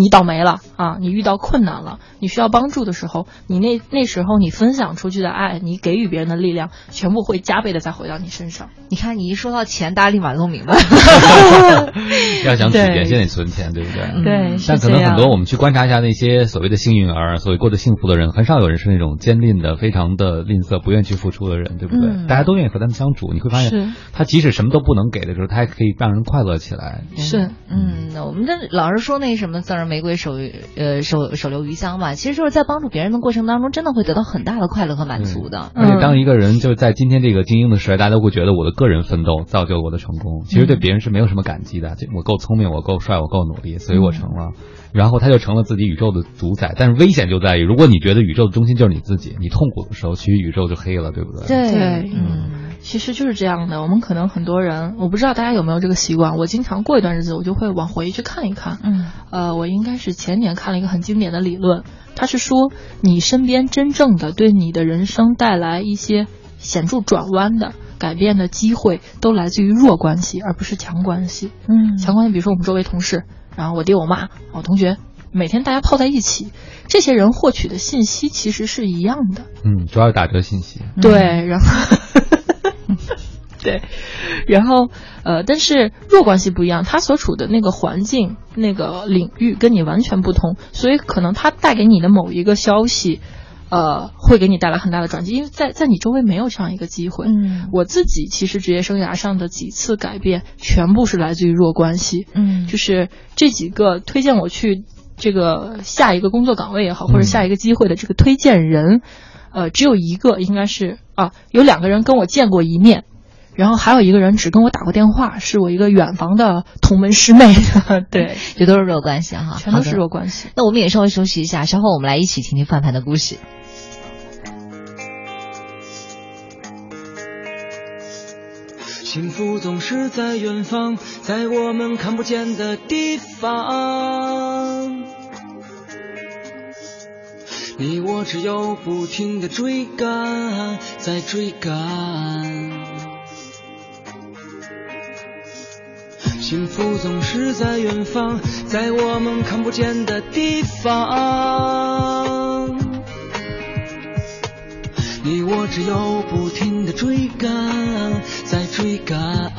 你倒霉了啊！你遇到困难了，你需要帮助的时候，你那那时候你分享出去的爱，你给予别人的力量，全部会加倍的再回到你身上。你看，你一说到钱，大家立马都明白。要想体面，先得存钱，对不对？对。但可能很多，我们去观察一下那些所谓的幸运儿，所谓过得幸福的人，很少有人是那种坚定的、非常的吝啬、不愿意去付出的人，对不对？大家都愿意和他们相处，你会发现，他即使什么都不能给的时候，他还可以让人快乐起来。是，嗯，那我们的老是说那什么“赠人玫瑰，手”。呃，手手留余香吧，其实就是在帮助别人的过程当中，真的会得到很大的快乐和满足的。而且，当一个人就是在今天这个精英的时代，大家都会觉得我的个人奋斗造就了我的成功，其实对别人是没有什么感激的。这我够聪明，我够帅，我够努力，所以我成了。然后他就成了自己宇宙的主宰。但是危险就在于，如果你觉得宇宙的中心就是你自己，你痛苦的时候，其实宇宙就黑了，对不对？对，嗯。其实就是这样的，我们可能很多人，我不知道大家有没有这个习惯。我经常过一段日子，我就会往回去看一看。嗯，呃，我应该是前年看了一个很经典的理论，他是说，你身边真正的对你的人生带来一些显著转弯的改变的机会，都来自于弱关系，而不是强关系。嗯，强关系，比如说我们周围同事，然后我爹我妈，我同学，每天大家泡在一起，这些人获取的信息其实是一样的。嗯，主要是打折信息。对，然后。对，然后呃，但是弱关系不一样，他所处的那个环境、那个领域跟你完全不同，所以可能他带给你的某一个消息，呃，会给你带来很大的转机，因为在在你周围没有这样一个机会。嗯，我自己其实职业生涯上的几次改变，全部是来自于弱关系。嗯，就是这几个推荐我去这个下一个工作岗位也好，或者下一个机会的这个推荐人，呃，只有一个应该是啊，有两个人跟我见过一面。然后还有一个人只跟我打过电话，是我一个远房的同门师妹。对，这都是弱关系哈，全都是弱关系。那我们也稍微休息一下，稍后我们来一起听听范范的故事。幸福总是在远方，在我们看不见的地方。你我只有不停的追赶，在追赶。幸福总是在远方，在我们看不见的地方。我只有不停的追赶，在追赶。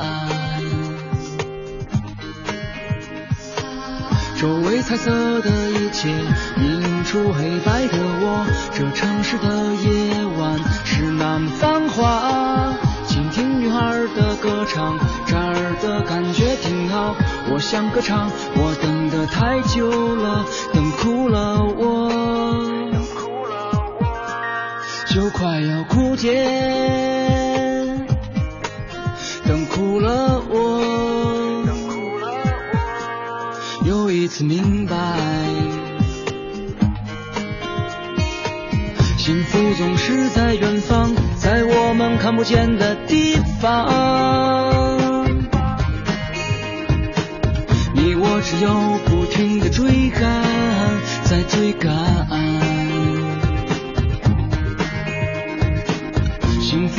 周围彩色的一切映出黑白的我，这城市的夜晚是那么繁华。倾听女孩的歌唱，这儿的感觉挺好。我想歌唱，我等的太久了，等哭了我，就快要枯竭。等哭了我，等哭了我，又一次明白，幸福总是在远方，在我们看不见的地方。你我只有不停的追赶，在追赶。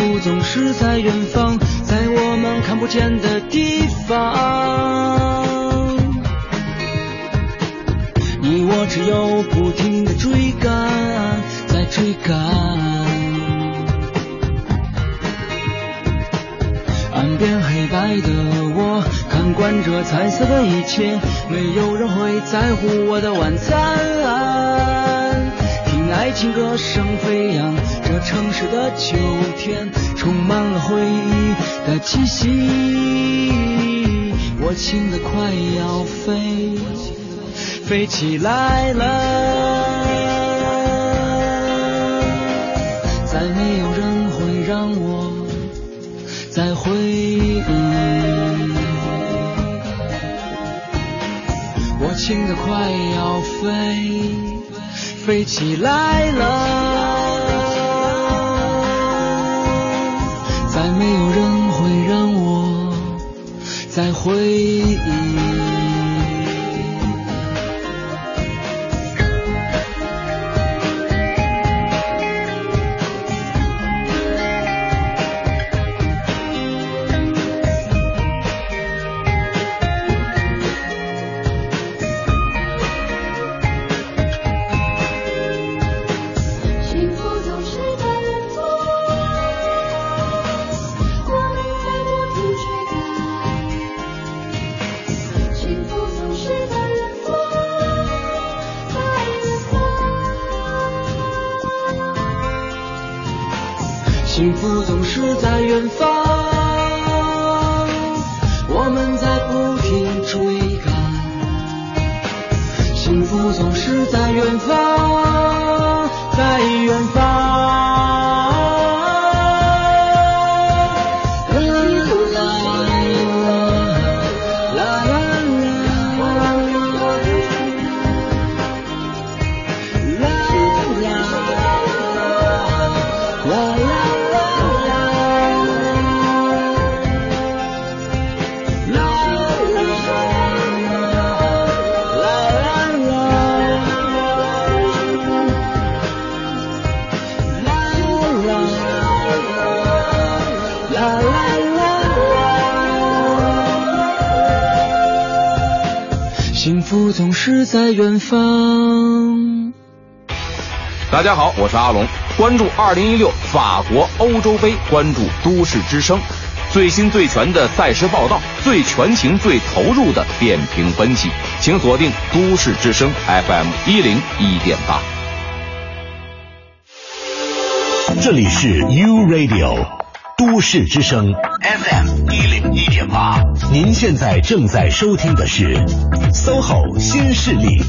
福总是在远方，在我们看不见的地方。你我只有不停的追赶，在追赶。岸边黑白的我，看惯这彩色的一切，没有人会在乎我的晚餐。爱情歌声飞扬，这城市的秋天充满了回忆的气息。我轻的快要飞，飞起来了，再没有人会让我再回忆。我轻的快要飞，飞起来了，再没有人会让我再回忆。大家好，我是阿龙，关注二零一六法国欧洲杯，关注都市之声，最新最全的赛事报道，最全情最投入的点评分析，请锁定都市之声 FM 一零一点八。这里是 U Radio 都市之声 FM 一零一点八，您现在正在收听的是 SOHO 新势力。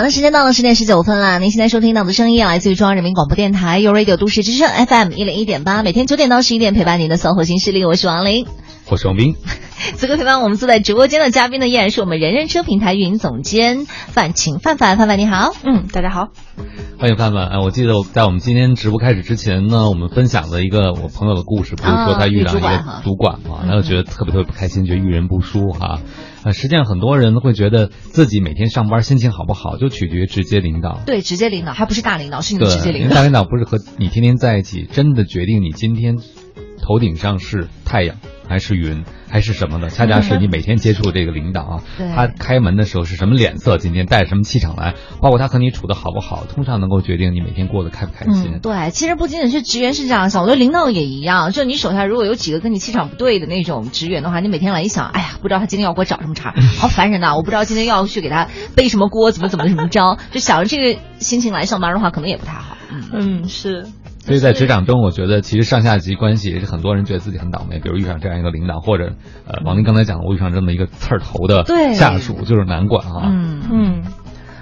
好的，时间到了十点十九分了。您现在收听到的声音来自于中央人民广播电台 u Radio 都市之声 FM 一零一点八，每天九点到十一点陪伴您的 SOHO 新势力，我是王琳。我是王斌。此刻陪伴我们坐在直播间的嘉宾呢，依然是我们人人车平台运营总监范晴范范范范，你好。嗯，大家好。欢迎范范。哎，我记得我在我们今天直播开始之前呢，我们分享了一个我朋友的故事，不是说他遇到一个主管嘛，然后觉得特别特别不开心，觉得遇人不淑哈。呃，实际上很多人会觉得自己每天上班心情好不好，就取决于直接领导。对，直接领导还不是大领导，是你的直接领导。大领导不是和你天天在一起，真的决定你今天头顶上是太阳还是云还是什么的，恰恰是你每天接触这个领导啊，他开门的时候是什么脸色，今天带什么气场来，包括他和你处的好不好，通常能够决定你每天过得开不开心。嗯，对，其实不仅仅是职员是这样想，我觉得领导也一样。就你手下如果有几个跟你气场不对的那种职员的话，你每天来一想，哎呀，不知道他今天要给我找什么茬，好烦人呐！我不知道今天要去给他背什么锅，怎么怎么怎么着，就想着这个心情来上班的话，可能也不太好。嗯嗯，是。所以在职场中，我觉得其实上下级关系也是很多人觉得自己很倒霉，比如遇上这样一个领导，或者呃，王林刚才讲的，我遇上这么一个刺儿头的下属，就是难管啊。嗯嗯，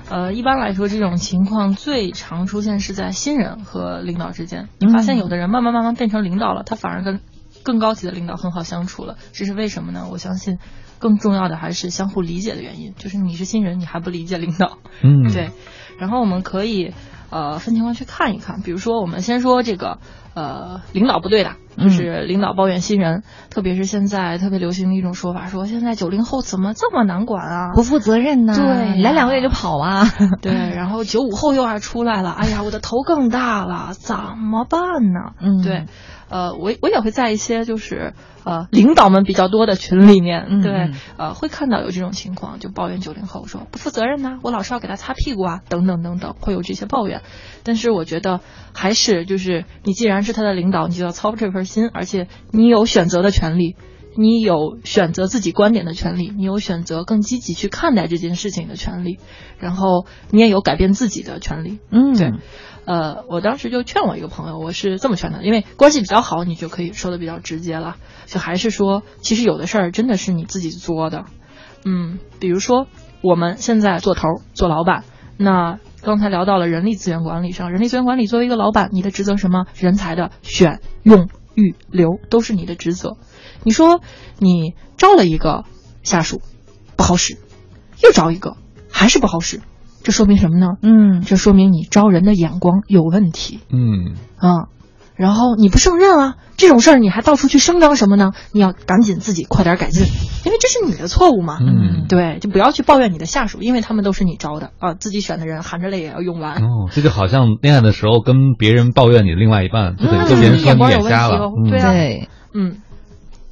呃，一般来说，这种情况最常出现是在新人和领导之间。你发现有的人慢慢慢慢变成领导了，他反而跟更高级的领导很好相处了。这是为什么呢？我相信更重要的还是相互理解的原因。就是你是新人，你还不理解领导，嗯，对。然后我们可以呃分情况去看一看，比如说我们先说这个呃领导不对的，就是领导抱怨新人，特别是现在特别流行的一种说法，说现在九零后怎么这么难管啊，不负责任呐、对，来两个月就跑啊，对，然后九五后又要出来了，哎呀，我的头更大了，怎么办呢？嗯，对，呃，我我也会在一些就是呃领导们比较多的群里面，嗯对嗯，呃，会看到有这种情况，就抱怨九零后说不负责任呐、我老是要给他擦屁股啊，等等等等，会有这些抱怨。但是我觉得还是就是你既然是他的领导，你就要操这份心，而且你有选择的权利。你有选择自己观点的权利，你有选择更积极去看待这件事情的权利，然后你也有改变自己的权利。嗯，对，呃，我当时就劝我一个朋友，我是这么劝的，因为关系比较好，你就可以说的比较直接了。就还是说，其实有的事儿真的是你自己作的。嗯，比如说我们现在做头做老板，那刚才聊到了人力资源管理上，人力资源管理作为一个老板，你的职责什么？人才的选用预留都是你的职责。你说你招了一个下属不好使，又招一个还是不好使，这说明什么呢？嗯，这说明你招人的眼光有问题。嗯啊，然后你不胜任啊，这种事儿你还到处去声张什么呢？你要赶紧自己快点改进，因为这是你的错误嘛。嗯，对，就不要去抱怨你的下属，因为他们都是你招的啊，自己选的人含着泪也要用完。哦，这就好像恋爱的时候跟别人抱怨你的另外一半，就等于跟别人说你眼瞎了。嗯、对啊，对，嗯。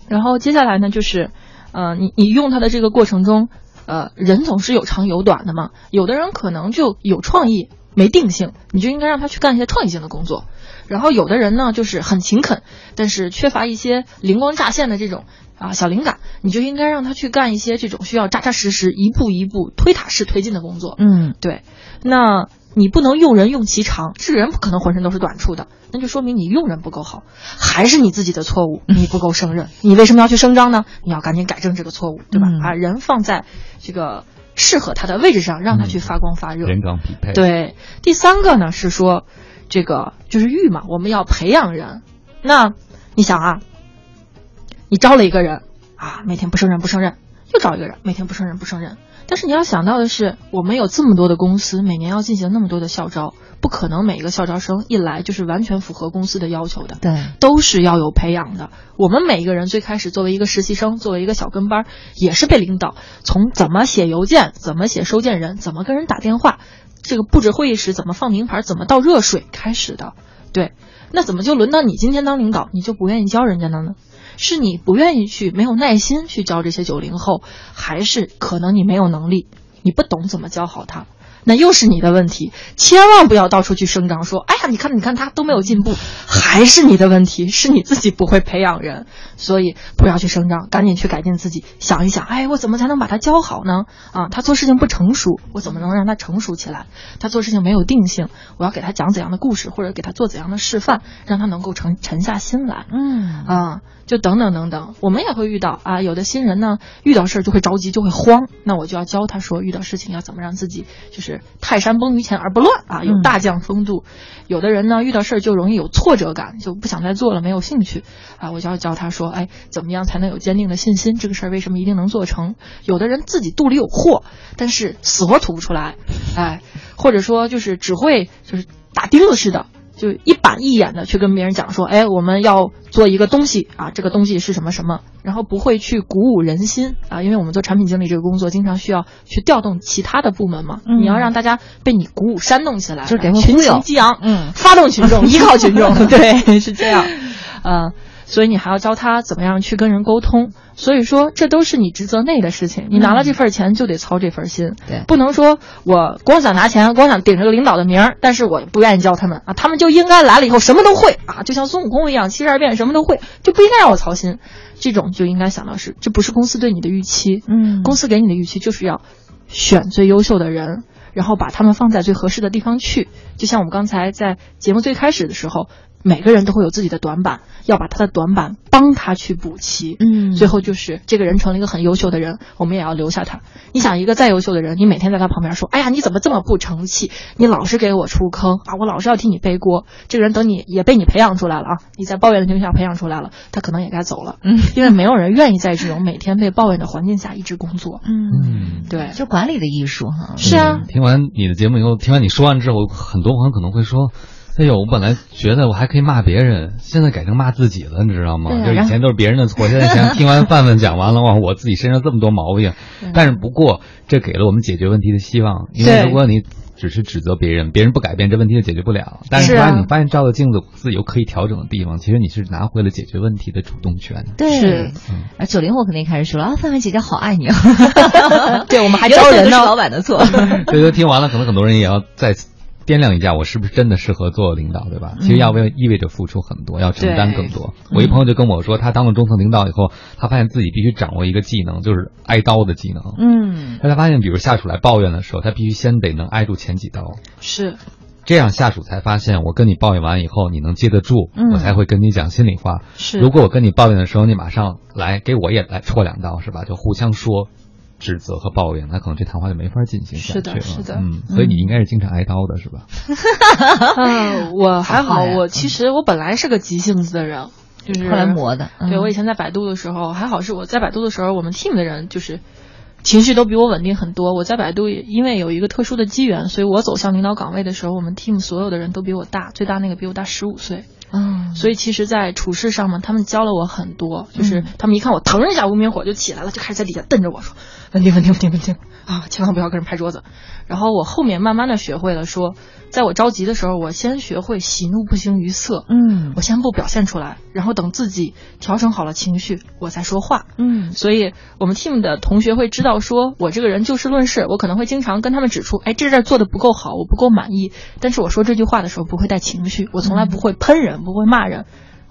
然后接下来呢，就是，呃，你你用它的这个过程中，呃，人总是有长有短的嘛。有的人可能就有创意，没定性，你就应该让他去干一些创意性的工作。然后有的人呢，就是很勤恳，但是缺乏一些灵光乍现的这种啊小灵感，你就应该让他去干一些这种需要扎扎实实、一步一步推塔式推进的工作。嗯，对。那你不能用人用其长，这人不可能浑身都是短处的，那就说明你用人不够好，还是你自己的错误，你不够胜任。你为什么要去声张呢？你要赶紧改正这个错误，对吧？嗯把人放在这个适合他的位置上，让他去发光发热。人岗匹配。对，第三个呢是说，这个就是育嘛，我们要培养人。那你想啊，你招了一个人啊，每天不胜任不胜任，又招一个人，每天不胜任不胜任。但是你要想到的是，我们有这么多的公司，每年要进行那么多的校招，不可能每一个校招生一来就是完全符合公司的要求的，对，都是要有培养的。我们每一个人最开始作为一个实习生，作为一个小跟班，也是被领导从怎么写邮件、怎么写收件人、怎么跟人打电话，这个布置会议室怎么放名牌、怎么倒热水开始的。对，那怎么就轮到你今天当领导，你就不愿意教人家呢呢？是你不愿意去，没有耐心去教这些九零后，还是可能你没有能力，你不懂怎么教好他？那又是你的问题，千万不要到处去声张说，哎呀，你看，你看他都没有进步，还是你的问题，是你自己不会培养人，所以不要去声张，赶紧去改进自己，想一想，哎，我怎么才能把他教好呢？啊，他做事情不成熟，我怎么能让他成熟起来？他做事情没有定性，我要给他讲怎样的故事，或者给他做怎样的示范，让他能够沉沉下心来。嗯啊，就等等等等，我们也会遇到啊，有的新人呢，遇到事儿就会着急，就会慌，那我就要教他说，遇到事情要怎么让自己就是泰山崩于前而不乱啊，有大将风度。有的人呢，遇到事儿就容易有挫折感，就不想再做了，没有兴趣啊，我就要教他说，哎，怎么样才能有坚定的信心？这个事儿为什么一定能做成？有的人自己肚里有货，但是死活吐不出来，哎，或者说就是只会就是打钉子似的。就一板一眼的去跟别人讲说，哎，我们要做一个东西啊，这个东西是什么什么，然后不会去鼓舞人心啊，因为我们做产品经理这个工作，经常需要去调动其他的部门嘛，嗯。你要让大家被你鼓舞煽动起来，就是给群情激昂，嗯发动群众，依靠群众，对，是这样，呃，所以你还要教他怎么样去跟人沟通。所以说，这都是你职责内的事情。你拿了这份钱，就得操这份心。对不能说我光想拿钱，光想顶着个领导的名儿，但是我不愿意教他们啊，他们就应该来了以后什么都会啊，就像孙悟空一样七十二变什么都会，就不应该让我操心。这种就应该想到是，这不是公司对你的预期。嗯公司给你的预期就是要选最优秀的人，然后把他们放在最合适的地方去。就像我们刚才在节目最开始的时候。每个人都会有自己的短板，要把他的短板帮他去补齐。嗯，最后就是这个人成了一个很优秀的人，我们也要留下他。你想，一个再优秀的人，你每天在他旁边说：“哎呀，你怎么这么不成器？你老是给我出坑啊！我老是要替你背锅。”这个人等你也被你培养出来了啊，你在抱怨的情况下培养出来了，他可能也该走了。嗯，因为没有人愿意在这种每天被抱怨的环境下一直工作。嗯，对，就管理的艺术哈。是啊，听完你的节目以后，听完你说完之后，很多朋友可能会说。哎呦，我本来觉得我还可以骂别人，现在改成骂自己了，你知道吗？就以前都是别人的错，现在想听完范范讲完了，哇，我自己身上这么多毛病。但是不过，这给了我们解决问题的希望，因为如果你只是指责别人，别人不改变，这问题就解决不了。但是突然你发现照着镜子自己有可以调整的地方，其实你是拿回了解决问题的主动权。对，是。啊，九零后肯定开始说了啊，范范姐姐好爱你啊。对，我们还招人呢。老板的错。所以说听完了，可能很多人也要再次。掂量一下，我是不是真的适合做领导，对吧？其实要为意味着付出很多，要承担更多。我一朋友就跟我说，他当了中层领导以后，他发现自己必须掌握一个技能，就是挨刀的技能。嗯，他才发现，比如下属来抱怨的时候，他必须先得能挨住前几刀。是，这样下属才发现，我跟你抱怨完以后，你能接得住，我才会跟你讲心里话。是，如果我跟你抱怨的时候，你马上来给我也来戳两刀，是吧？就互相说。指责和抱怨，那可能这谈话就没法进行下去了。是的，是的，嗯，所以你应该是经常挨刀的，是吧？嗯，我还好，我其实我本来是个急性子的人，就是后来磨的。对我以前在百度的时候，还好是我在百度的时候，我们 team 的人就是情绪都比我稳定很多。我在百度也因为有一个特殊的机缘，所以我走向领导岗位的时候，我们 team 所有的人都比我大，最大那个比我大十五岁。嗯，所以其实，在处事上嘛，他们教了我很多，就是他们一看我腾一下无名火就起来了，就开始在底下瞪着我说：“稳定，稳定，稳定，稳定啊，千万不要跟人拍桌子。”然后我后面慢慢的学会了说，在我着急的时候，我先学会喜怒不形于色，嗯，我先不表现出来，然后等自己调整好了情绪，我再说话，嗯。所以我们 team 的同学会知道，说我这个人就事论事，我可能会经常跟他们指出，哎，这这做的不够好，我不够满意。但是我说这句话的时候不会带情绪，我从来不会喷人，不会骂人。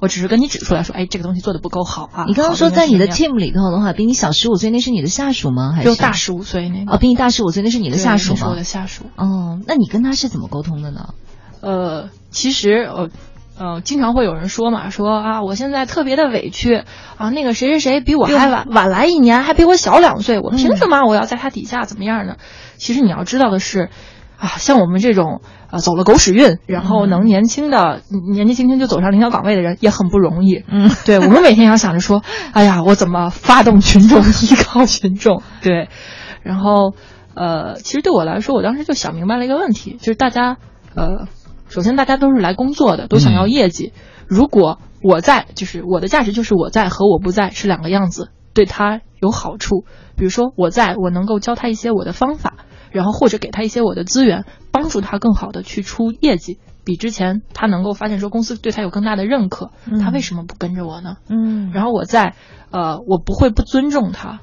我只是跟你指出来说，哎，这个东西做的不够好啊。你刚刚说在你的 team 里头的话，比你小十五岁，那是你的下属吗？还是大十五岁那个？哦，比你大十五岁，那是你的下属吗？是我的下属。哦，那你跟他是怎么沟通的呢？呃，其实呃呃，经常会有人说嘛，说啊，我现在特别的委屈啊，那个谁谁谁比我还晚晚来一年，还比我小两岁，我凭什么我要在他底下怎么样呢？其实你要知道的是。啊，像我们这种呃走了狗屎运，然后能年轻的年纪轻轻就走上领导岗位的人也很不容易。嗯，对我们每天要想着说，哎呀，我怎么发动群众，依靠群众？对，然后呃，其实对我来说，我当时就想明白了一个问题，就是大家呃，首先大家都是来工作的，都想要业绩。如果我在，就是我的价值就是我在和我不在是两个样子，对他有好处。比如说我在，我能够教他一些我的方法。然后或者给他一些我的资源，帮助他更好的去出业绩，比之前他能够发现说公司对他有更大的认可，他为什么不跟着我呢？嗯，然后我在，呃，我不会不尊重他，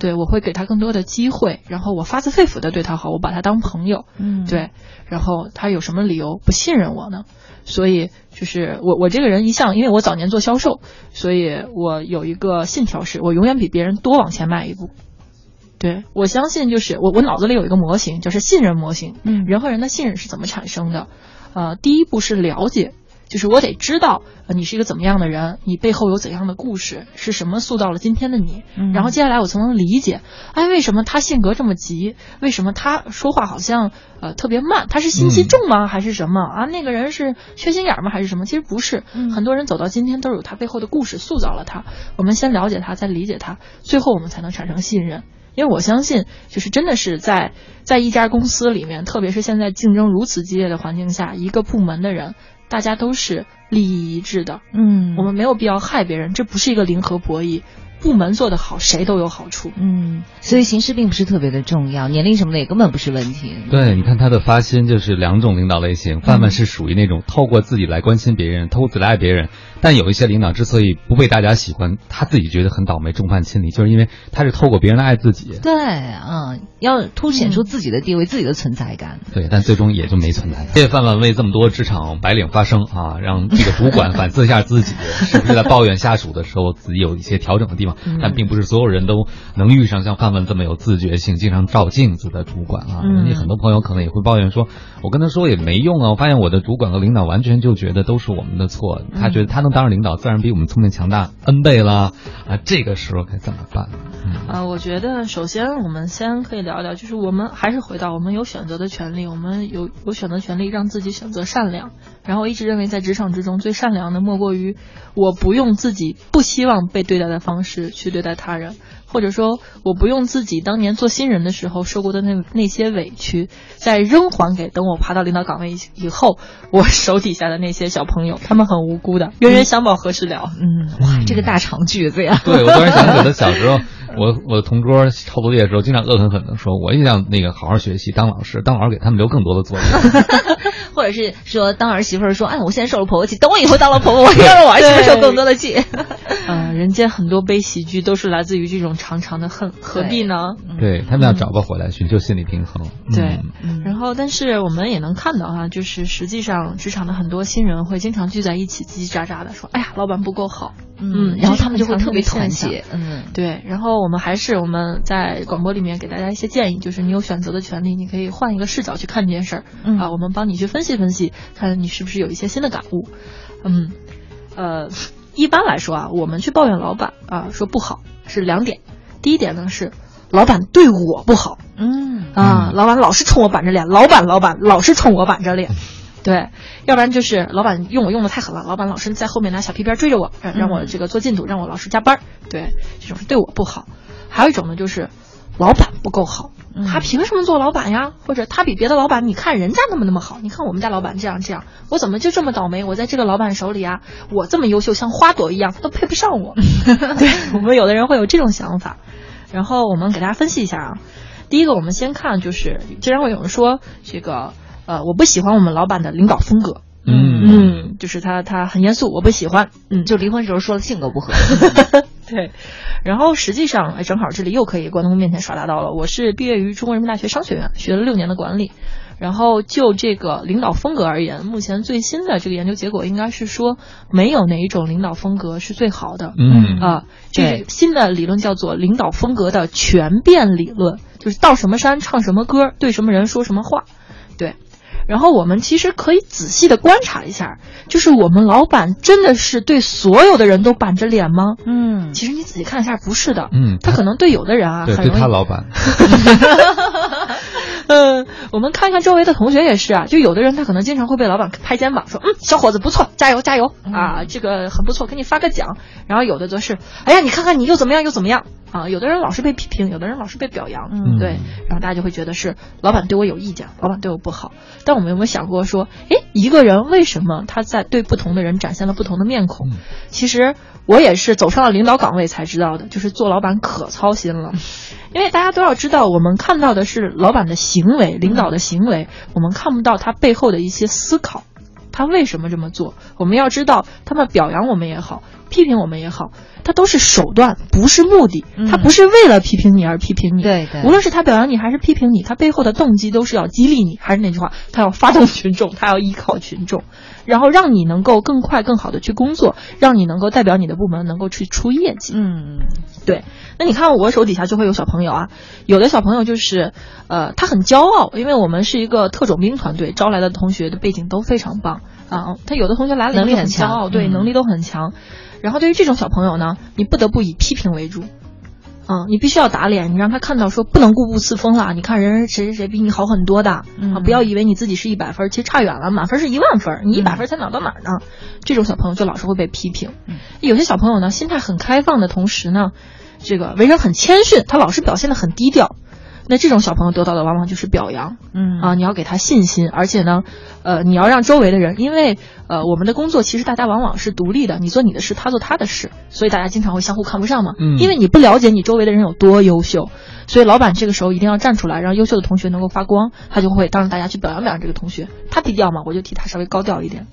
对我会给他更多的机会，然后我发自肺腑的对他好，我把他当朋友，嗯，对，然后他有什么理由不信任我呢？所以就是我我这个人一向，因为我早年做销售，所以我有一个信条是，我永远比别人多往前迈一步。对，我相信就是我，我脑子里有一个模型，就是信任模型。嗯，人和人的信任是怎么产生的？呃，第一步是了解，就是我得知道呃你是一个怎么样的人，你背后有怎样的故事，是什么塑造了今天的你。嗯，然后接下来我才能理解，哎，为什么他性格这么急？为什么他说话好像呃特别慢？他是心机重吗？还是什么啊？那个人是缺心眼吗？还是什么？其实不是，很多人走到今天都是有他背后的故事塑造了他。我们先了解他，再理解他，最后我们才能产生信任。因为我相信，就是真的是在在一家公司里面，特别是现在竞争如此激烈的环境下，一个部门的人，大家都是利益一致的。嗯，我们没有必要害别人，这不是一个零和博弈。部门做得好，谁都有好处。嗯，所以形式并不是特别的重要，年龄什么的也根本不是问题。对，你看他的发心就是两种领导类型，范范是属于那种透过自己来关心别人，透过自己来爱别人。但有一些领导之所以不被大家喜欢，他自己觉得很倒霉，众叛亲离，就是因为他是透过别人来爱自己。对，嗯，要凸显出自己的地位、自己的存在感。对，但最终也就没存在感。谢谢范范为这么多职场白领发声啊，让这个主管反思一下自己，是不是在抱怨下属的时候自己有一些调整的地方。啊，但并不是所有人都能遇上像范范这么有自觉性、经常照镜子的主管啊。嗯你很多朋友可能也会抱怨说，我跟他说也没用啊，我发现我的主管和领导完全就觉得都是我们的错，他觉得他能当上领导，自然比我们聪明强大 N 倍了啊。这个时候该怎么办？啊，我觉得首先我们先可以聊聊，就是我们还是回到我们有选择的权利，我们有有选择权利让自己选择善良。然后我一直认为在职场之中最善良的莫过于我不用自己不希望被对待的方式去对待他人，或者说我不用自己当年做新人的时候受过的那那些委屈，再扔还给等我爬到领导岗位以后，我手底下的那些小朋友，他们很无辜的，冤冤相报何时了？嗯，哇，这个大长句子呀！对，我突然想起了小时候，我我同桌抄作业的时候，经常恶狠狠的说，我也想那个好好学习，当老师，当老师给他们留更多的作业。或者是说，当儿媳妇儿说，哎，我现在受了婆婆气，等我以后当了婆婆，我要让我儿媳妇受更多的气。嗯、人间很多悲喜剧都是来自于这种长长的恨，何必呢？对他们要找个回来，寻求心理平衡。对，嗯。然后但是我们也能看到哈、就是实际上职场的很多新人会经常聚在一起叽叽喳喳的说，哎呀，老板不够好，嗯然后他们就会特别团结嗯，对。然后我们还是我们在广播里面给大家一些建议，就是你有选择的权利，你可以换一个视角去看这件事儿、嗯。啊，我们帮你去分析分析，看你是不是有一些新的感悟。嗯，呃，一般来说啊，我们去抱怨老板啊说不好是两点，第一点呢是老板对我不好，嗯。啊，老板老是冲我板着脸，老板老板老是冲我板着脸，对，要不然就是老板用我用的太狠了，老板老是在后面拿小皮鞭追着我，让让我这个做进度，让我老是加班儿，对，这种是对我不好。还有一种呢，就是老板不够好，他凭什么做老板呀？或者他比别的老板，你看人家那么那么好，你看我们家老板这样这样，我怎么就这么倒霉？我在这个老板手里啊，我这么优秀，像花朵一样，他都配不上我。对我们有的人会有这种想法。然后我们给大家分析一下啊，第一个我们先看就是，经常会有人说这个呃，我不喜欢我们老板的领导风格。嗯嗯，就是他他很严肃，我不喜欢。嗯，就离婚时候说了性格不合。对，然后实际上，哎，正好这里又可以观众面前耍大刀了。我是毕业于中国人民大学商学院，学了六年的管理。然后就这个领导风格而言，目前最新的这个研究结果应该是说，没有哪一种领导风格是最好的。嗯啊，这新的理论叫做领导风格的全变理论，就是到什么山唱什么歌，对什么人说什么话。对。然后我们其实可以仔细的观察一下，就是我们老板真的是对所有的人都板着脸吗？嗯，其实你仔细看一下，不是的。嗯，他可能对有的人啊，对，很容易对他老板。嗯，我们看看周围的同学也是啊，就有的人他可能经常会被老板拍肩膀说，嗯，小伙子不错，加油加油啊，这个很不错，给你发个奖。然后有的则是，哎呀，你看看你又怎么样又怎么样啊。有的人老是被批评，有的人老是被表扬，嗯对，然后大家就会觉得是老板对我有意见，老板对我不好。但我们有没有想过说，诶，一个人为什么他在对不同的人展现了不同的面孔？其实我也是走上了领导岗位才知道的，就是做老板可操心了。因为大家都要知道，我们看到的是老板的行为、领导的行为，我们看不到他背后的一些思考，他为什么这么做？我们要知道，他们表扬我们也好，批评我们也好，他都是手段，不是目的。他不是为了批评你而批评你。对对无论是他表扬你还是批评你，他背后的动机都是要激励你。还是那句话，他要发动群众，他要依靠群众，然后让你能够更快、更好的去工作，让你能够代表你的部门能够去出业绩。嗯，对。那你看我手底下就会有小朋友啊，有的小朋友就是，呃，他很骄傲，因为我们是一个特种兵团队，招来的同学的背景都非常棒啊。他有的同学来了能力很骄傲，强对，嗯能力都很强。然后对于这种小朋友呢，你不得不以批评为主。嗯，你必须要打脸，你让他看到说不能固步自封了。你看人谁谁谁比你好很多的、啊，不要以为你自己是一百分，其实差远了，满分是一万分，你一百分才哪到哪儿呢？这种小朋友就老是会被批评。有些小朋友呢，心态很开放的同时呢，这个为人很谦逊，他老是表现的很低调。那这种小朋友得到的往往就是表扬，嗯。啊，你要给他信心，而且呢，呃，你要让周围的人，因为呃，我们的工作其实大家往往是独立的，你做你的事，他做他的事，所以大家经常会相互看不上嘛，嗯。因为你不了解你周围的人有多优秀，所以老板这个时候一定要站出来，让优秀的同学能够发光，他就会当着大家去表扬表扬这个同学，他低调嘛，我就替他稍微高调一点。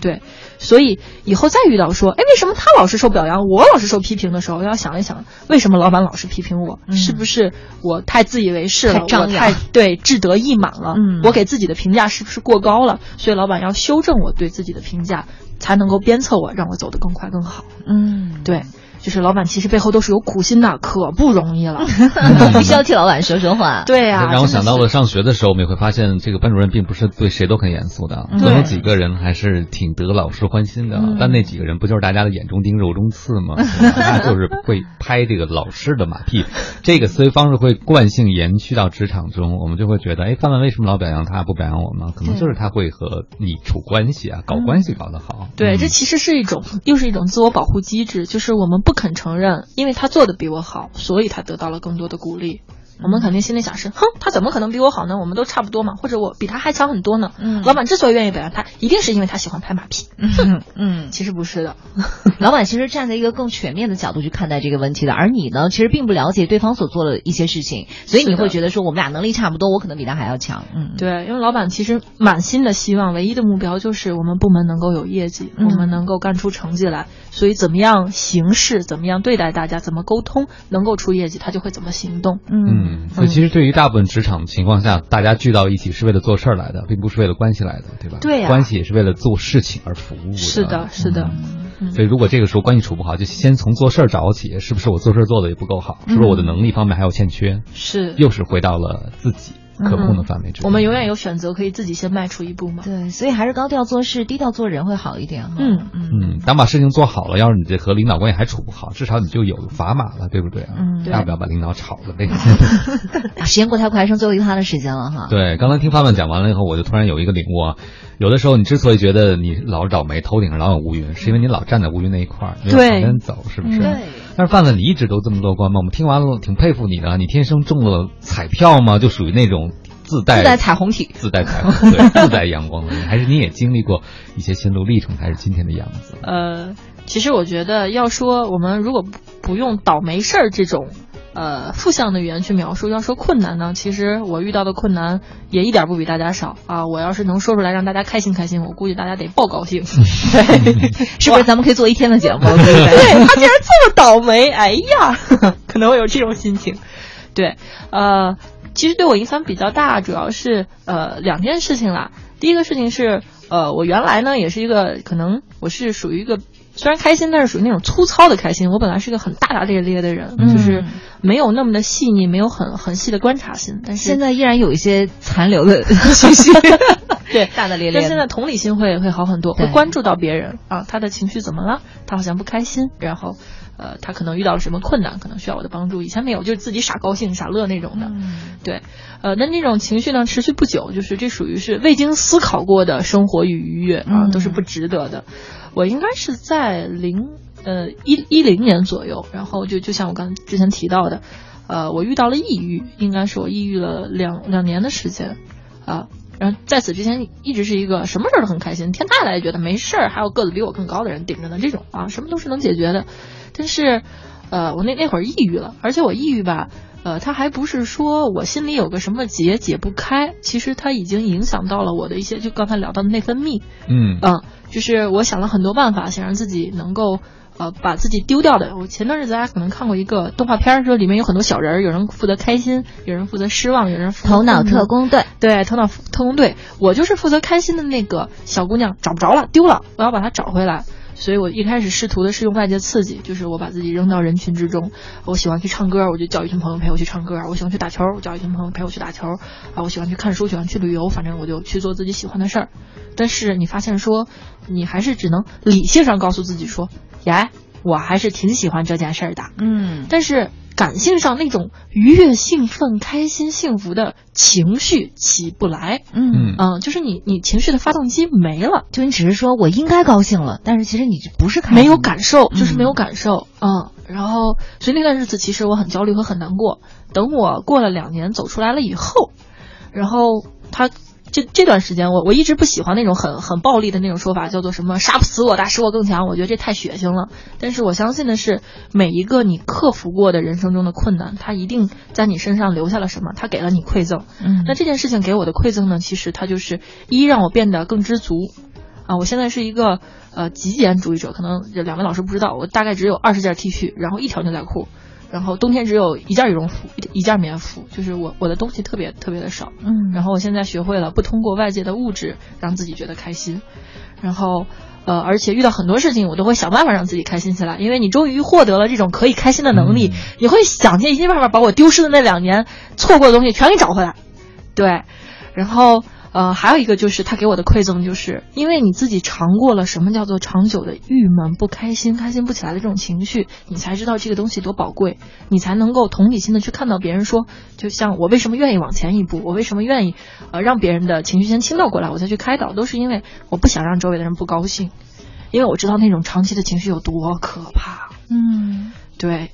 对，所以以后再遇到说，哎，为什么他老是受表扬，我老是受批评的时候，要想一想，为什么老板老是批评我？是不是我太自以为是了？太对志得意满了？嗯我给自己的评价是不是过高了？所以老板要修正我对自己的评价，才能够鞭策我，让我走得更快更好。嗯，对，就是老板其实背后都是有苦心的，可不容易了。必须要替老板说说话。对呀、让我想到了上学的时候，我们也会发现，这个班主任并不是对谁都很严肃的，总有几个人还是挺得老师欢心的。但那几个人不就是大家的眼中钉、肉中刺吗？他就是会拍这个老师的马屁。这个思维方式会惯性延续到职场中，我们就会觉得，哎，范范为什么老表扬他不表扬我呢？可能就是他会和你处关系啊，搞关系搞得好。对，这其实是一种，又是一种自我保护机制，就是我们不肯承认，因为他做的比我好，所以他得到了更多的鼓励。我们肯定心里想是，哼，他怎么可能比我好呢？我们都差不多嘛，或者我比他还强很多呢。嗯，老板之所以愿意表扬他，一定是因为他喜欢拍马屁。嗯嗯，其实不是的，老板其实站在一个更全面的角度去看待这个问题的，而你呢，其实并不了解对方所做的一些事情，所以你会觉得说我们俩能力差不多，我可能比他还要强。嗯，对，因为老板其实满心的希望，唯一的目标就是我们部门能够有业绩，嗯、我们能够干出成绩来。所以怎么样行事，怎么样对待大家，怎么沟通，能够出业绩，他就会怎么行动。嗯，所以其实对于大部分职场情况下，大家聚到一起是为了做事儿来的，并不是为了关系来的，对吧？对、啊，关系也是为了做事情而服务的。是的，是的。嗯、所以如果这个时候关系处不好，就先从做事儿找起，是不是我做事做的也不够好？是不是我的能力方面还有欠缺？是，又是回到了自己。可控的范围之内、嗯，我们永远有选择，可以自己先迈出一步嘛。对，所以还是高调做事，低调做人会好一点。嗯嗯嗯，当把事情做好了，要是你这和领导关系还处不好，至少你就有砝码了，对不对啊？嗯，大不了把领导炒了呗。时间过太快，剩最后一趴的时间了哈。对，刚才听范范讲完了以后，我就突然有一个领悟啊。有的时候，你之所以觉得你老是倒霉，头顶上老有乌云，是因为你老站在乌云那一块儿，没有往前走，是不是？对。但是范范，你一直都这么乐观吗？我们听完了挺佩服你的。你天生中了彩票吗？就属于那种自带自带彩虹体、自带彩虹、对，自带阳光的人，还是你也经历过一些心路历程，才是今天的样子？呃，其实我觉得，要说我们如果不用倒霉事儿这种。呃，负向的语言去描述。要说困难呢，其实我遇到的困难也一点不比大家少啊。我要是能说出来让大家开心开心，我估计大家得爆高兴。对，是不是？咱们可以做一天的节目。对他竟然这么倒霉，哎呀，可能会有这种心情。对，呃，其实对我影响比较大，主要是呃两件事情啦。第一个事情是，呃，我原来呢也是一个，可能我是属于一个。虽然开心，但是属于那种粗糙的开心。我本来是个很大大咧咧的人，嗯、就是没有那么的细腻，没有很很细的观察心。但是现在依然有一些残留的 气息，对，大大咧咧。但现在同理心会会好很多，会关注到别人啊，他的情绪怎么了？他好像不开心，然后呃，他可能遇到了什么困难，可能需要我的帮助。以前没有，就是自己傻高兴、傻乐那种的。嗯、对，呃，那那种情绪呢，持续不久，就是这属于是未经思考过的生活与愉悦啊，嗯、都是不值得的。我应该是在零呃一一零年左右，然后就就像我刚之前提到的，呃，我遇到了抑郁，应该是我抑郁了两两年的时间，啊，然后在此之前一直是一个什么事儿都很开心，天大了也觉得没事儿，还有个子比我更高的人顶着呢，这种啊，什么都是能解决的。但是，呃，我那那会儿抑郁了，而且我抑郁吧。呃，他还不是说我心里有个什么结解不开，其实他已经影响到了我的一些，就刚才聊到的内分泌，嗯嗯，就是我想了很多办法，想让自己能够呃把自己丢掉的。我前段日子大家可能看过一个动画片，说里面有很多小人，有人负责开心，有人负责失望，有人负责头脑特工队，对，头脑特工队，我就是负责开心的那个小姑娘，找不着了，丢了，我要把它找回来。所以我一开始试图的是用外界刺激，就是我把自己扔到人群之中。我喜欢去唱歌，我就叫一群朋友陪我去唱歌；我喜欢去打球，我叫一群朋友陪我去打球。啊，我喜欢去看书，喜欢去旅游，反正我就去做自己喜欢的事儿。但是你发现说，你还是只能理性上告诉自己说，耶，我还是挺喜欢这件事儿的。嗯，但是感性上那种愉悦、兴奋、开心、幸福的情绪起不来。嗯嗯，就是你你情绪的发动机没了，就你只是说我应该高兴了，但是其实你不是开没有感受，就是没有感受。嗯，然后所以那段日子其实我很焦虑和很难过。等我过了两年走出来了以后，然后他。这这段时间我我一直不喜欢那种很很暴力的那种说法，叫做什么杀不死我打使我更强，我觉得这太血腥了。但是我相信的是，每一个你克服过的人生中的困难，它一定在你身上留下了什么，它给了你馈赠。嗯，那这件事情给我的馈赠呢，其实它就是一让我变得更知足。啊，我现在是一个呃极简主义者，可能两位老师不知道，我大概只有二十件 T 恤，然后一条牛仔裤。然后冬天只有一件羽绒服，一件棉服，就是我我的东西特别特别的少，嗯，然后我现在学会了不通过外界的物质让自己觉得开心，然后呃，而且遇到很多事情，我都会想办法让自己开心起来，因为你终于获得了这种可以开心的能力，你会想尽一切办法把我丢失的那两年错过的东西全给找回来。对，然后呃，还有一个就是他给我的馈赠，就是因为你自己尝过了什么叫做长久的郁闷、不开心、开心不起来的这种情绪，你才知道这个东西多宝贵，你才能够同理心的去看到别人说，就像我为什么愿意往前一步，我为什么愿意呃让别人的情绪先倾倒过来，我再去开导，都是因为我不想让周围的人不高兴，因为我知道那种长期的情绪有多可怕。嗯，对。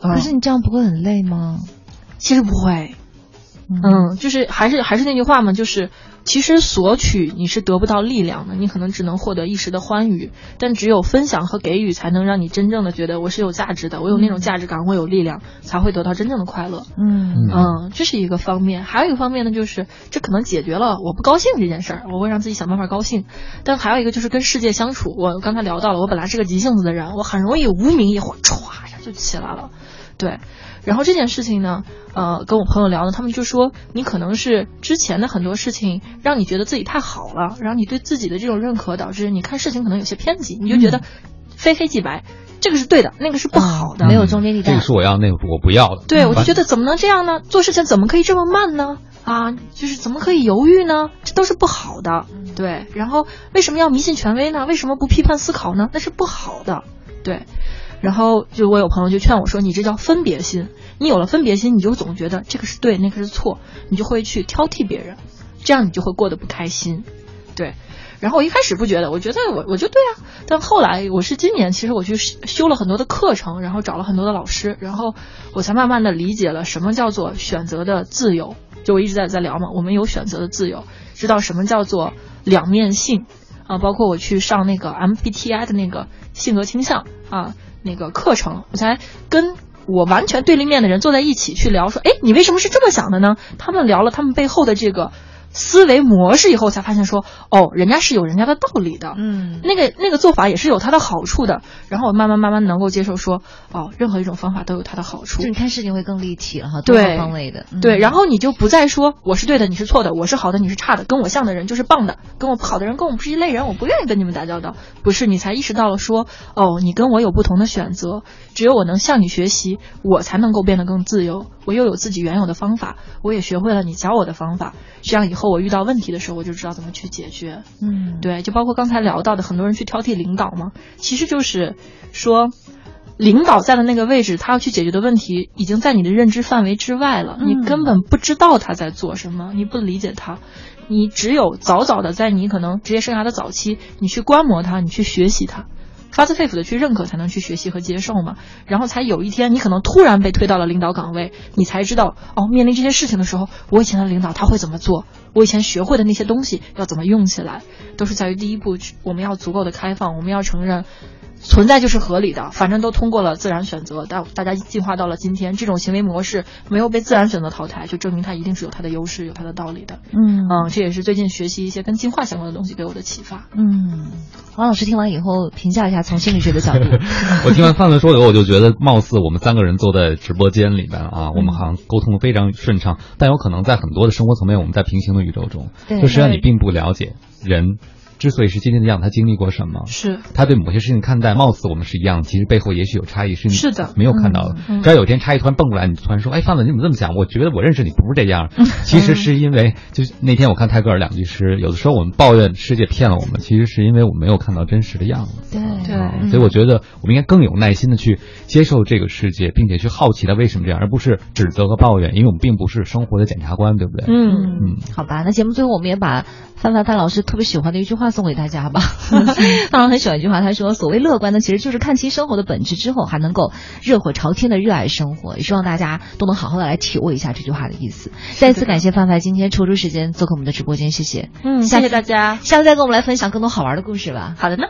可是你这样不会很累吗？其实不会。嗯，就是还是还是那句话嘛，就是其实索取你是得不到力量的，你可能只能获得一时的欢愉，但只有分享和给予，才能让你真正的觉得我是有价值的，我有那种价值感，我有力量，才会得到真正的快乐。嗯嗯，这是一个方面，还有一个方面呢，就是这可能解决了我不高兴这件事儿，我会让自己想办法高兴。但还有一个就是跟世界相处，我刚才聊到了，我本来是个急性子的人，我很容易无名一火歘一下就起来了，对。然后这件事情呢，呃，跟我朋友聊呢，他们就说你可能是之前的很多事情让你觉得自己太好了，然后你对自己的这种认可导致你看事情可能有些偏激，你就觉得非黑即白，这个是对的，那个是不好的，没有中间地带。这个是我要，那个我不要的。对，我就觉得怎么能这样呢？做事情怎么可以这么慢呢？啊，就是怎么可以犹豫呢？这都是不好的。对，然后为什么要迷信权威呢？为什么不批判思考呢？那是不好的。对。然后就我有朋友就劝我说：“你这叫分别心，你有了分别心，你就总觉得这个是对，那个是错，你就会去挑剔别人，这样你就会过得不开心。”对。然后我一开始不觉得，我觉得我我就对啊。但后来我是今年，其实我去修了很多的课程，然后找了很多的老师，然后我才慢慢的理解了什么叫做选择的自由。就我一直在在聊嘛，我们有选择的自由，知道什么叫做两面性啊。包括我去上那个 MBTI 的那个性格倾向啊。那个课程，我才跟我完全对立面的人坐在一起去聊，说，哎，你为什么是这么想的呢？他们聊了他们背后的这个。思维模式以后才发现说，哦，人家是有人家的道理的，嗯，那个那个做法也是有它的好处的。然后我慢慢慢慢能够接受说，哦，任何一种方法都有它的好处。就你看事情会更立体了哈，多方位的。对，然后你就不再说我是对的，你是错的，我是好的，你是差的，跟我像的人就是棒的，跟我不好的人跟我不是一类人，我不愿意跟你们打交道。不是，你才意识到了说，哦，你跟我有不同的选择，只有我能向你学习，我才能够变得更自由。我又有自己原有的方法，我也学会了你教我的方法，这样以后我遇到问题的时候，我就知道怎么去解决。嗯，对，就包括刚才聊到的，很多人去挑剔领导嘛，其实就是说，领导在的那个位置，他要去解决的问题，已经在你的认知范围之外了，你根本不知道他在做什么，你不理解他，你只有早早的在你可能职业生涯的早期，你去观摩他，你去学习他。发自肺腑的去认可，才能去学习和接受嘛。然后才有一天，你可能突然被推到了领导岗位，你才知道哦，面临这些事情的时候，我以前的领导他会怎么做，我以前学会的那些东西要怎么用起来，都是在于第一步，我们要足够的开放，我们要承认。存在就是合理的，反正都通过了自然选择，大大家进化到了今天，这种行为模式没有被自然选择淘汰，就证明它一定是有它的优势，有它的道理的。嗯嗯，这也是最近学习一些跟进化相关的东西给我的启发。嗯，王老师听完以后评价一下，从心理学的角度。我听完范范说以后，我就觉得貌似我们三个人坐在直播间里边啊，我们好像沟通非常顺畅，但有可能在很多的生活层面，我们在平行的宇宙中，就实际上你并不了解人。之所以是今天的样子，他经历过什么？是他对某些事情看待，貌似我们是一样，其实背后也许有差异，是你是的没有看到的。只要有一天差异突然蹦过来，你突然说：“哎，范子，你怎么这么想？”我觉得我认识你不是这样。其实是因为，就那天我看泰戈尔两句诗，有的时候我们抱怨世界骗了我们，其实是因为我们没有看到真实的样子。对对，所以我觉得我们应该更有耐心的去接受这个世界，并且去好奇它为什么这样，而不是指责和抱怨，因为我们并不是生活的检察官，对不对？嗯嗯，好吧，那节目最后我们也把范范范老师特别喜欢的一句话送给大家吧。当然很喜欢一句话，他说：“所谓乐观呢，其实就是看清生活的本质之后，还能够热火朝天的热爱生活。”也希望大家都能好好的来体会一下这句话的意思。再次感谢范范今天抽出时间做客我们的直播间，谢谢。嗯，谢谢大家，下次再跟我们来分享更多好玩的故事吧。好的呢。